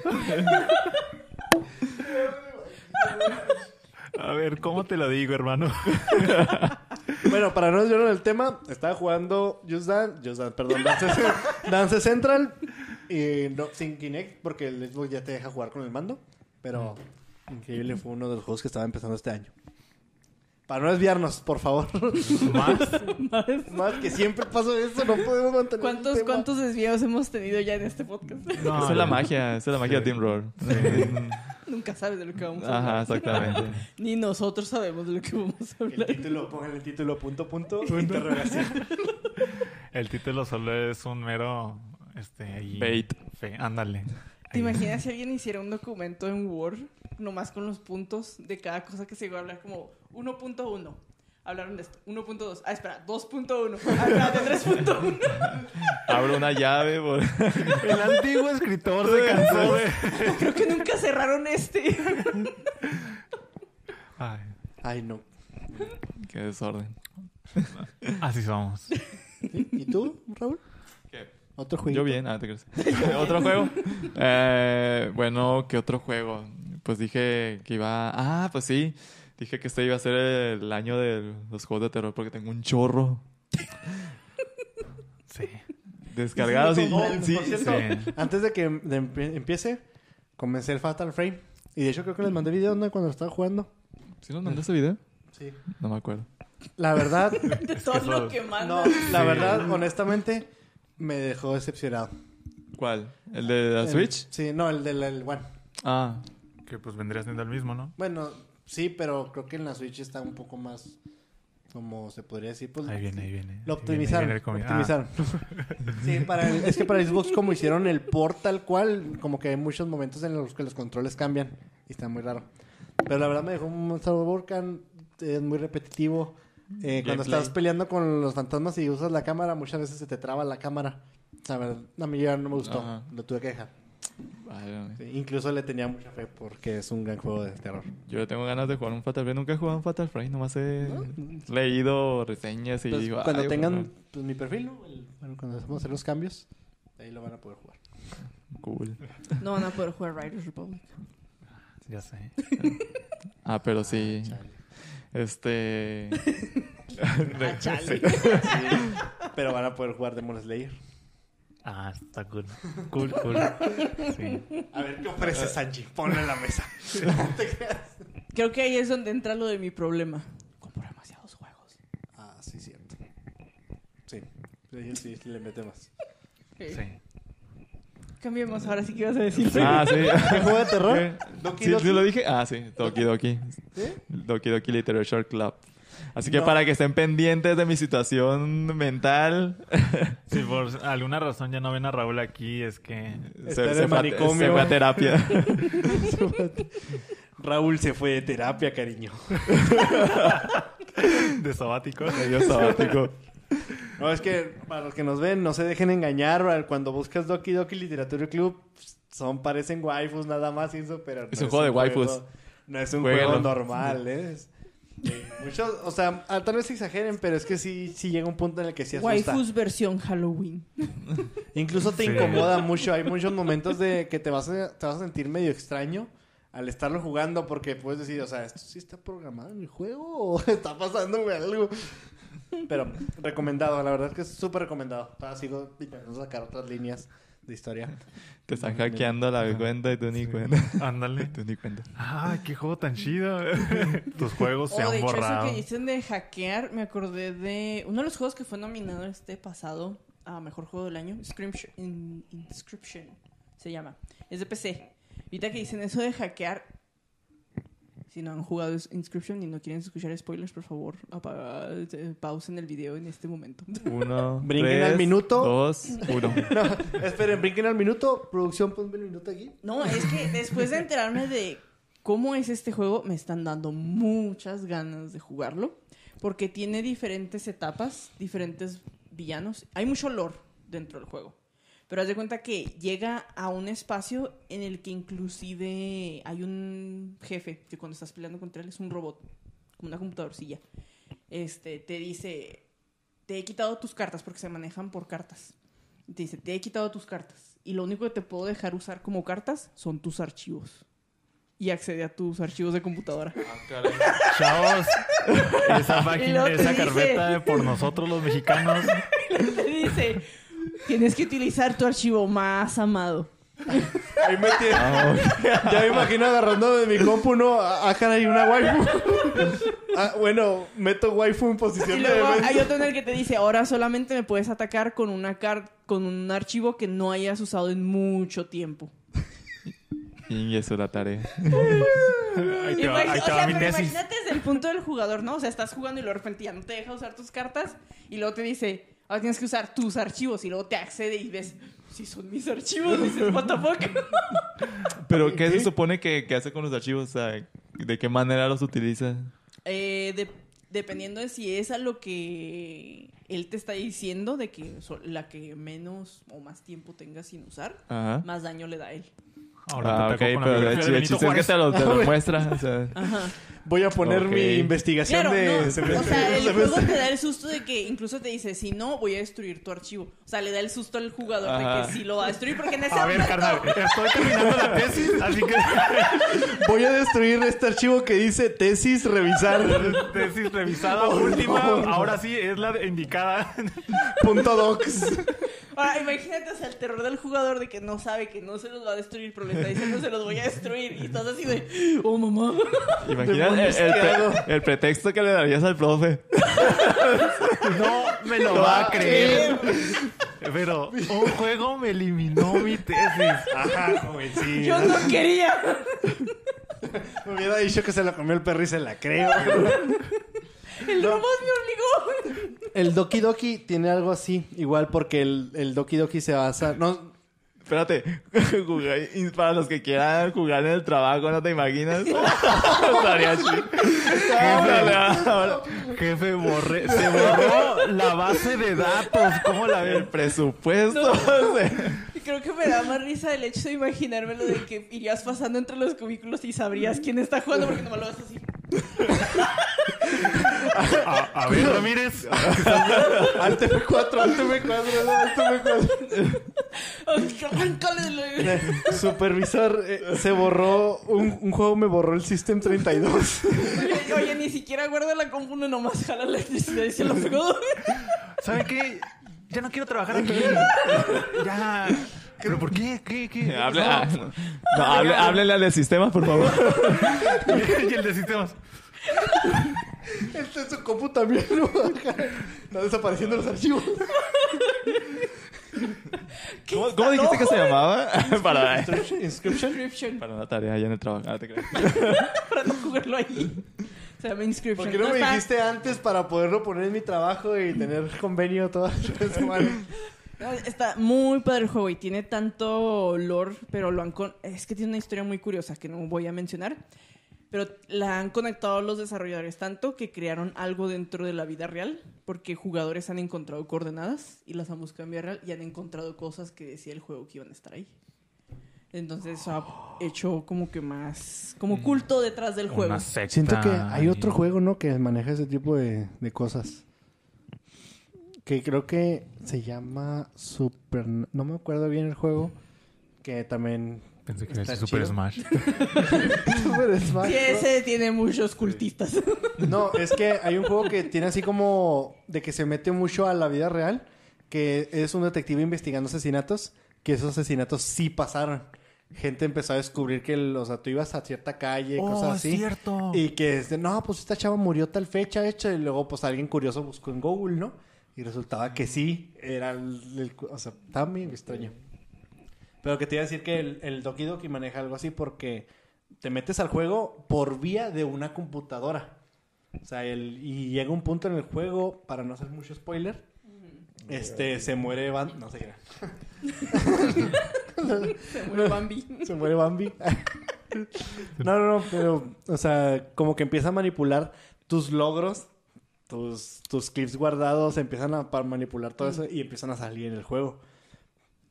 A ver, ¿cómo te lo digo, hermano? Bueno, para no desviarnos del tema, estaba jugando Just Dance, Just Dance, perdón, Dance, Dance Central y no, sin Kinect porque el Xbox ya te deja jugar con el mando, pero increíble fue uno de los juegos que estaba empezando este año. Para no desviarnos, por favor. ¿Más? Más que siempre pasa eso, no podemos mantener el ¿Cuántos, tema. ¿Cuántos desvíos hemos tenido ya en este podcast? No, esa es la magia, esa es la magia de Team Roar. Nunca sabes de lo que vamos a hablar. Ajá, exactamente. Ni nosotros sabemos de lo que vamos a El hablar. título, pongan el título punto punto, interrogación. El título solo es un mero... Este, ahí... Bait. Fe, ándale. ¿Te imaginas si alguien hiciera un documento en Word, nomás con los puntos de cada cosa que se iba a hablar, como 1.1? Hablaron de esto. 1.2. Ah, espera, 2.1. Ah, espérate, 3.1. Abro una llave. por- El antiguo escritor se cansó de... Creo que nunca cerraron este. Ay, Ay, no. Qué desorden. así somos. ¿Y tú, Raúl? ¿Qué? Otro juego. Yo bien, ah, te crees. ¿Otro juego? Eh, bueno, ¿qué otro juego? Pues dije que iba... Ah, pues sí. Dije que este iba a ser el año de los juegos de terror porque tengo un chorro Sí. descargados. y, sí, cierto, sí. Antes de que de empiece, comencé el Fatal Frame. Y de hecho creo que les mandé video ¿no? cuando estaba jugando. ¿Sí nos mandó ese video? Sí. No me acuerdo. La verdad, De todo lo que no, manda. la Sí. verdad, honestamente, me dejó decepcionado. ¿Cuál? ¿El de la El- Switch? Sí, no, el del el One. Ah, Que pues vendría siendo el mismo, ¿no? Bueno, sí, pero creo que en la Switch está un poco más, como se podría decir, pues Ahí viene, ahí viene. lo viene, optimizaron. viene optimizaron. sí, para el- es que para Xbox como hicieron el port tal cual, como que hay muchos momentos en los que los controles cambian y está muy raro. Pero la verdad me dejó un sabor es muy repetitivo. Eh, cuando Gameplay. estás peleando con los fantasmas y usas la cámara, muchas veces se te traba la cámara. A ver, a mí ya no me gustó, Ajá. lo tuve que dejar. Válgame. Sí, incluso le tenía mucha fe porque es un gran juego de terror. Yo tengo ganas de jugar un Fatal Frame. Nunca he jugado un Fatal Frame. Nomás he leído reseñas y digo... cuando "Ay, tengan bueno". pues, mi perfil, ¿no? El Bueno, cuando vamos a hacer los cambios, ahí lo van a poder jugar. Cool. No van a poder jugar Riders Republic. Ya sé. Ah, pero sí. Chale. Este. Ah. Pero van a poder jugar Demon Slayer. Ah, está cool. Cool, cool. Sí. A ver, ¿qué ofreces, Sanji? Ponlo en la mesa. Creo que ahí es donde entra lo de mi problema. Compro demasiados juegos. ah, sí, cierto. Sí. Sí, sí, sí, le metemos. Sí. Cambiemos, ahora sí que ibas a decir. Ah, sí. ¿Qué juego de terror? Doki ¿Sí, Doki. sí lo dije? Ah, sí. Doki Doki. ¿Sí? Doki Doki Literature Club. Así que No. para que estén pendientes de mi situación mental, Si por alguna razón ya no ven a Raúl aquí, es que en el fue, a, se fue a terapia. Raúl se fue de terapia, cariño. de sabático. Medio sabático. No, es que para los que nos ven, no se dejen engañar. Cuando buscas Doki Doki Literature Club, son, parecen waifus nada más y eso, pero... Es un juego de waifus. No es un Jueguenlo. juego normal, ¿eh? Es- eh, Muchos, o sea, ah, tal vez exageren, pero es que sí, sí llega un punto en el que sí asusta. Waifus versión Halloween. Incluso te Sí. incomoda mucho. Hay muchos momentos de que te vas, a, te vas a sentir medio extraño al estarlo jugando porque puedes decir, o sea, ¿esto sí está programado en el juego o está pasándome algo? Pero recomendado, la verdad es que es súper recomendado. Todavía sigo intentando sacar otras líneas de historia. Te están hackeando la cuenta y tú ni cuenta. Ándale. Tú ni cuenta. Ah, qué juego tan chido. Tus juegos se Oh, de han hecho, borrado. eso que dicen de hackear, me acordé de uno de los juegos que fue nominado este pasado a Mejor Juego del Año, Inscription, In- Inscription se llama. Es de PC. Ahorita que dicen eso de hackear, si no han jugado Inscription y no quieren escuchar spoilers, por favor, apaga- eh, pausen el video en este momento. Uno, Brinquen tres, al minuto. dos, uno. No, esperen, brinquen al minuto. Producción, ponme el minuto aquí. No, es que después de enterarme de cómo es este juego, me están dando muchas ganas de jugarlo. Porque tiene diferentes etapas, diferentes villanos. Hay mucho lore dentro del juego. Pero haz de cuenta que llega a un espacio en el que inclusive hay un jefe que cuando estás peleando contra él es un robot, como una computadorcilla. Este, te dice, te he quitado tus cartas porque se manejan por cartas. Te dice, te he quitado tus cartas. Y lo único que te puedo dejar usar como cartas son tus archivos. Y accede a tus archivos de computadora. Chavos, esa te esa dice- carpeta por nosotros los mexicanos. te dice, tienes que utilizar tu archivo más amado. Ahí me tiene- Ya me imagino agarrando de mi compu, ¿no? Ah, caray, una waifu. Ah, bueno, meto waifu en Y posición de luego defensa. hay otro en el que te dice, ahora solamente me puedes atacar con una car con un archivo que no hayas usado en mucho tiempo. Y eso es la tarea. Ahí te va, Imagi- ahí o te va sea, mi pero tesis. imagínate desde el punto del jugador, ¿no? O sea, estás jugando y luego de repente ya no te deja usar tus cartas y luego te dice, ahora tienes que usar tus archivos y luego te accede y ves, si son mis archivos, dices, what the fuck. Pero, ¿qué se supone que, que hace con los archivos? O sea, ¿de qué manera los utiliza? Eh, de- dependiendo de si es a lo que él te está diciendo, de que so- la que menos o más tiempo tenga sin usar, Ajá. más daño le da a él. Ah, Ahora ok, con la pero el, el chiste es que te lo, te lo muestra. O sea, Ajá. Voy a poner Ok. mi investigación Claro, de... no, semestre- o sea, el juego te da el susto de que incluso te dice, si no, voy a destruir tu archivo. O sea, le da el susto al jugador Ajá. de que sí lo va a destruir porque en ese A ver, momento... carnal, estoy terminando la tesis, así que Voy a destruir este archivo que dice tesis revisar tesis revisada última, ahora sí es la indicada. punto docs. Ahora, imagínate, o sea, el terror del jugador de que no sabe que no se los va a destruir, pero le está diciendo se los voy a destruir. Y estás así de, oh mamá. imagina el, Demonios, el ¿qué pre- hago? el pretexto que le darías al profe. No me lo va a creer. Pero un juego me eliminó mi tesis. Ajá, joven, sí. Yo no quería. Me hubiera dicho que se la comió el perro y se la creo. El robot me obligó. El Doki Doki tiene algo así, igual porque el, el Doki Doki se basa... No, Espérate, jugar- para los que quieran jugar en el trabajo, ¿no te imaginas? Estaría chido. Jefe, borré, se borró la base de datos. ¿Cómo la El ven? presupuesto. o sea, Creo que me da más risa el hecho de imaginármelo de que irías pasando entre los cubículos y sabrías quién está jugando porque no me lo ves así. A, a ver, Ramírez. Alt F4, Alt F4, Alt F4. Arráncale de la- Supervisor, eh, se borró, un, un juego me borró el System 32. Oye, oye, ni siquiera guarda la compu, uno nomás jala la electricidad y se lo pegó. ¿Saben qué? Ya no quiero trabajar aquí. Ya. ¿Pero por qué? ¿Qué? ¿Qué? Hable, ah, no, hable- háblele al de sistemas, por favor. y el de sistemas. Este es su compu también, ¿no? Están desapareciendo los archivos. ¿Cómo, cómo dijiste que se llamaba? para, Inscription. Inscription. para una tarea allá en el trabajo. Ah, te creas. Para no jugarlo ahí. Se llama Inscription. ¿Por qué no me está- dijiste antes para poderlo poner en mi trabajo y tener convenio todas las semanas? Está muy padre el juego y tiene tanto lore, pero lo han con- es que tiene una historia muy curiosa que no voy a mencionar. Pero la han conectado los desarrolladores tanto que crearon algo dentro de la vida real, porque jugadores han encontrado coordenadas y las han buscado en vida real y han encontrado cosas que decía el juego que iban a estar ahí. Entonces eso ha hecho como que más, como culto detrás del juego. Siento que hay otro juego, ¿no? Que maneja ese tipo de, de cosas. Que creo que se llama Super... No me acuerdo bien el juego. Que también... Pensé que era Super chido. Smash. Super Smash Sí, ese tiene muchos cultistas. No, es que hay un juego que tiene así como... De que se mete mucho a la vida real. Que es un detective investigando asesinatos. Que esos asesinatos sí pasaron. Gente empezó a descubrir que, el- o sea, tú ibas a cierta calle, oh, cosas es así. cierto. Y que es de, no, pues esta chava murió tal fecha hecha y luego pues alguien curioso buscó en Google, ¿no? Y resultaba que sí, era el, el- o sea, estaba muy extraño. Pero que te iba a decir que el, el Doki Doki maneja algo así porque te metes al juego por vía de una computadora. O sea, el, y llega un punto en el juego, para no hacer mucho spoiler, este, se muere Van... No sé qué era. Se muere Bambi. Se muere Bambi. no, no, no, pero, o sea, como que empieza a manipular tus logros, tus, tus clips guardados, empiezan a pa- manipular todo eso y empiezan a salir en el juego.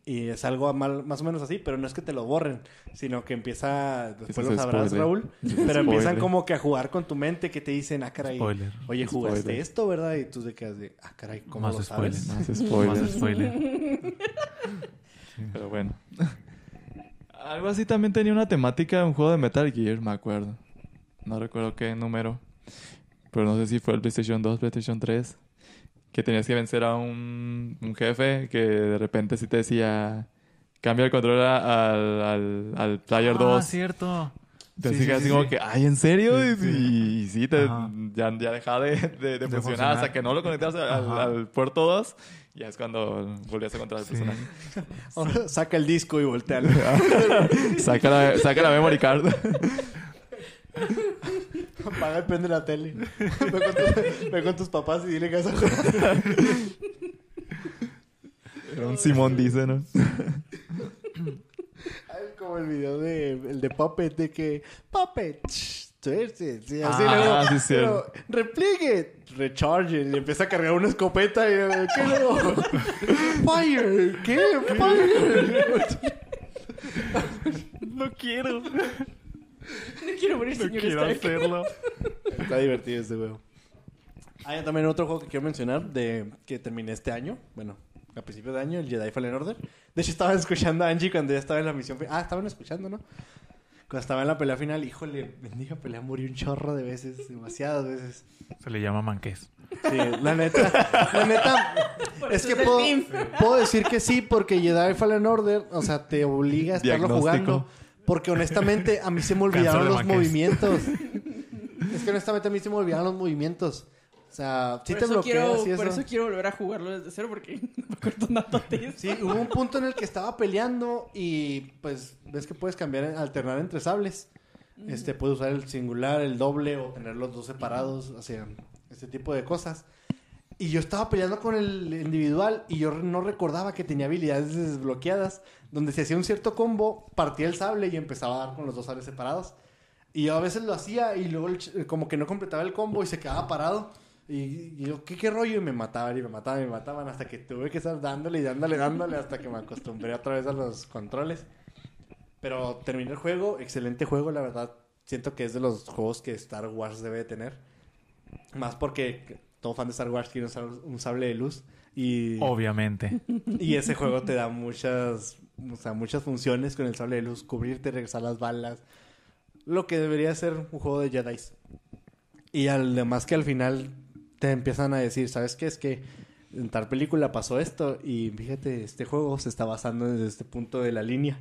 Y es algo mal- más o menos así, pero no es que te lo borren, sino que empieza, después lo sabrás, spoiler. Raúl, pero empiezan spoiler. como que a jugar con tu mente, que te dicen, ah, caray, Spoiler. oye, jugaste Spoiler. esto, ¿verdad? Y tú te quedas de, ah, caray, ¿cómo Más lo spoiler. sabes? Más spoiler. Más spoiler. Pero bueno. Algo así también tenía una temática de un juego de Metal Gear, me acuerdo. No recuerdo qué número. Pero no sé si fue el PlayStation 2, PlayStation 3. Que tenías que vencer a un, un jefe que de repente sí te decía... Cambia el control a- al, al, al Player Ah, 2. cierto. Entonces Sí, sí, sí, así sí, como sí. que, ay, ¿en serio? Sí, Y, sí. y- y sí, te, ya, ya dejaba de, de, de funcionar funcionar. hasta que no lo conectas al, al puerto 2. Y ya es cuando volvías a encontrar el Sí. personaje. Ahora saca el disco y voltea. saca, la, saca la memory card. Apaga y prende la tele. Ve con, tus, ve con tus papás y dile que vas a jugar. Era un Simón dice, ¿no? Ay, Como el video de, el de Puppet, de que Puppet, tuerce, sí, así Ah, luego, sí, pero, repliegue, recharge, y empieza a cargar una escopeta y eh, ¿qué luego? Fire, ¿qué? Fire. No quiero. No quiero morir, No señor quiero Stark. hacerlo. Está divertido este juego. Hay también otro juego que quiero mencionar de que terminé este año, bueno, a principios de año, el Jedi Fallen Order. De hecho, estaban escuchando a Angie cuando ya estaba en la misión. Ah, estaban escuchando, ¿no? Cuando estaba en la pelea final, híjole, bendiga pelea, murió un chorro de veces, demasiadas veces. Se le llama manqués. Sí, la neta, la neta, es que puedo, puedo decir que sí, porque Jedi Fallen Order, o sea, te obliga a estarlo jugando. Porque honestamente a mí se me olvidaron los movimientos. es que honestamente a mí se me olvidaron los movimientos. O sea, sí por, te eso bloqueas quiero, y por eso. eso quiero volver a jugarlo desde cero porque me de eso. Sí, hubo un punto en el que estaba peleando y pues ves que puedes cambiar, alternar entre sables. Este, puedes usar el singular, el doble o tener los dos separados, o sea, este tipo de cosas. Y yo estaba peleando con el individual y yo no recordaba que tenía habilidades desbloqueadas, donde si hacía un cierto combo, partía el sable y empezaba a dar con los dos sables separados. Y yo a veces lo hacía y luego el ch- como que no completaba el combo y se quedaba parado. Y, yo, ¿qué, ¿qué rollo? Y me mataban y me mataban y me mataban hasta que tuve que estar dándole y dándole, dándole hasta que me acostumbré otra vez a los controles. Pero terminé el juego, excelente juego, la verdad. Siento que es de los juegos que Star Wars debe de tener. Más porque todo fan de Star Wars quiere usar un sable de luz. Y, Obviamente. y ese juego te da muchas, o sea, muchas funciones con el sable de luz. Cubrirte, regresar las balas. Lo que debería ser un juego de Jedi. Y además que al final te empiezan a decir, ¿sabes qué? Es que en tal película pasó esto y fíjate, este juego se está basando desde este punto de la línea.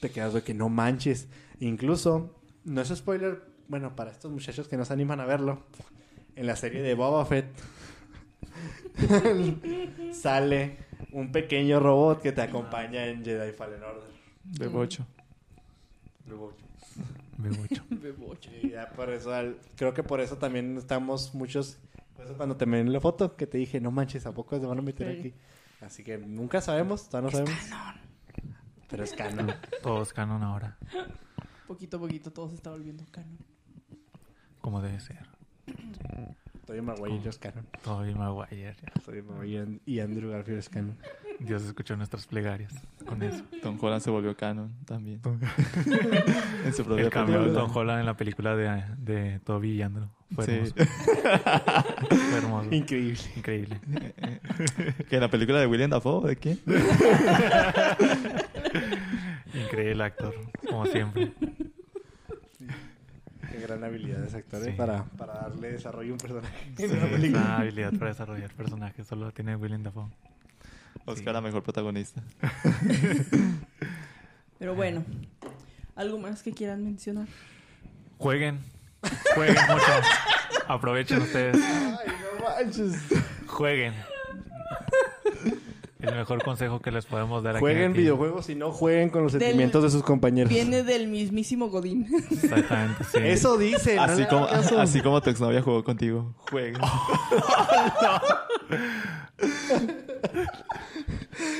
Te quedas de que no manches. Incluso, no es spoiler, bueno, para estos muchachos que no se animan a verlo, en la serie de Boba Fett sale un pequeño robot que te acompaña en Jedi Fallen Order. De bocho. Me mucho. Bebocho. Y ya por eso, al- creo que por eso también estamos muchos. Por eso cuando te me la foto, que te dije, no manches, ¿a poco se van a meter Sí. aquí? Así que nunca sabemos, todavía no sabemos. Pero es canon. Todos canon ahora. Poquito a poquito todo se está volviendo canon. Como debe ser. Todavía Maguire es canon. Todavía Maguire. Todavía Maguire y Andrew Garfield es canon. Dios escuchó nuestras plegarias con eso. Tom Holland se volvió canon también. en su propia El cambio de película. Tom Holland en la película de, de Toby y Andrew. Fue Sí. hermoso. Fue hermoso. Increíble. Increíble. ¿Que en la película de William Dafoe? ¿De quién? Increíble actor, como siempre. Qué gran habilidad ese actor ¿eh? Sí. para, desarrollo a un personaje. Sí, esa habilidad para desarrollar personajes solo la tiene William Dafoe. Oscar a mejor protagonista. Pero bueno, ¿algo más que quieran mencionar? Jueguen. Jueguen mucho. Aprovechen ustedes. Ay, no manches. Jueguen. El mejor consejo que les podemos dar aquí. Jueguen aquí. videojuegos y no jueguen con los Del- sentimientos de sus compañeros. Viene del mismísimo Godín. Exactamente, sí. Eso dice, no Así como, caso. así como tu exnovia jugó contigo. Juega.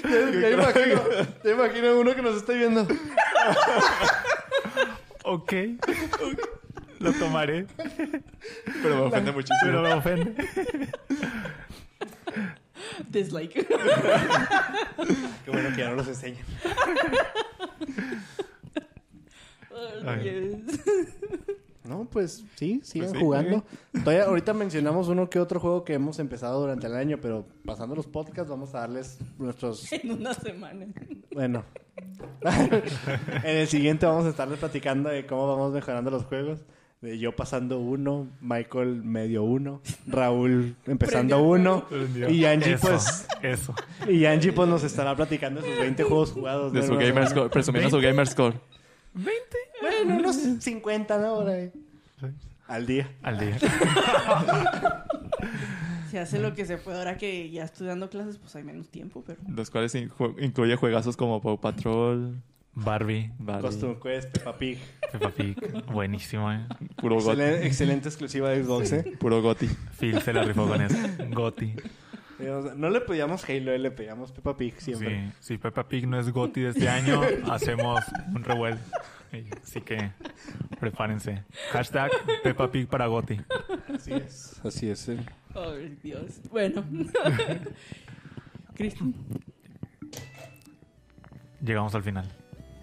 Ya, ya imagino, ya imagino uno que nos esté viendo. Ok. Lo tomaré. Pero me ofende muchísimo. Pero me ofende. Dislike. Qué bueno que ya no los enseñan. Ay. Yes. No, pues sí, sigan Pues sí, jugando. Todavía, ahorita mencionamos uno que otro juego que hemos empezado durante el año, pero pasando los podcasts vamos a darles nuestros... En una semana. Bueno. en el siguiente vamos a estarles platicando de cómo vamos mejorando los juegos. Yo pasando uno, Michael medio uno, Raúl empezando uno. Y Angie, Eso, pues, Eso. y Angie pues nos estará platicando de sus 20 juegos jugados. De ¿no? su gamer score. Presumiendo su gamer score. Bueno, unos 50, ¿no? Por ahí. Al día. Al día. Se hace lo que se puede. Ahora que ya estoy dando clases, pues hay menos tiempo, pero... Los cuales incluye juegazos como Paw Patrol, Barbie. Barbie, Costume Quest, Peppa Pig. Peppa Pig. Buenísimo, eh. puro Goti. Excelente, excelente exclusiva de Xbox, ¿eh? Puro Goti. Phil se la rifó con eso. Goti. Eh, No le pedíamos Halo, le pedíamos Peppa Pig siempre. Sí, si Peppa Pig no es Goti de este año, hacemos un revuelo. Así que prepárense. Hashtag Peppa Pig para Goti. Así es. Así es. eh. Ay, Dios. Bueno. Cristian. Llegamos al final.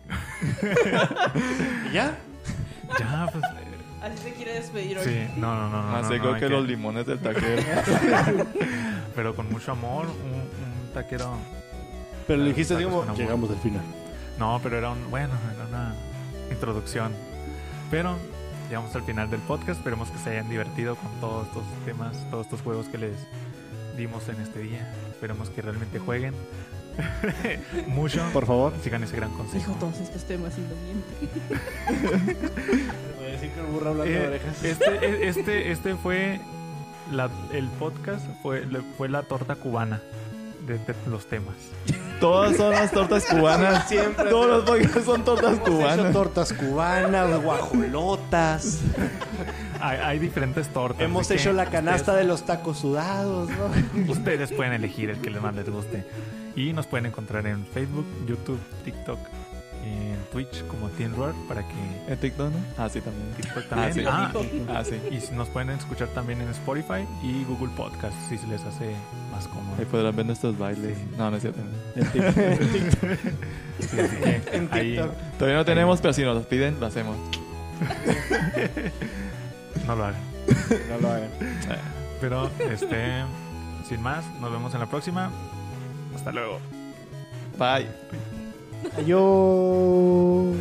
¿Y ya? Ya, pues. Así se quiere despedir hoy. Sí, no, no, no. no, Más no, seco no, hay que los limones del taquero. Pero con mucho amor, un, un taquero. Pero le dijiste amor. llegamos al final. No, pero era un. Bueno, era una introducción. Pero llegamos al final del podcast. Esperemos que se hayan divertido con todos estos temas, todos estos juegos que les dimos en este día. Esperemos que realmente jueguen mucho. Por favor. Sigan ese gran consejo. Dijo todos estos temas y no miente. Voy a decir que el burro hablando de Eh, orejas. este, eh, este, este fue la- el podcast fue, fue la torta cubana de, de los temas. Todas son las tortas cubanas. Siempre. Todos los podcasts son tortas cubanas. tortas cubanas, guajolotas. Hay, hay diferentes tortas. Hemos hecho la canasta de los tacos sudados, ustedes pueden elegir el que les más les guste. Y nos pueden encontrar en Facebook, YouTube, TikTok, en Twitch como Teen Roar para que ¿En TikTok no? Ah, sí, también. TikTok Ah, también. sí. Ah, Ah, sí. y si nos pueden escuchar también en Spotify y Google Podcast si se les hace más cómodo. Ahí podrán ver nuestros bailes. Sí. No, no es cierto. Sí, así que En ahí TikTok. Todavía no tenemos, pero si nos los piden, lo hacemos. no lo hagan. No lo hagan. Pero, este, sin más, nos vemos en la próxima. Hasta luego. Bye. Adiós.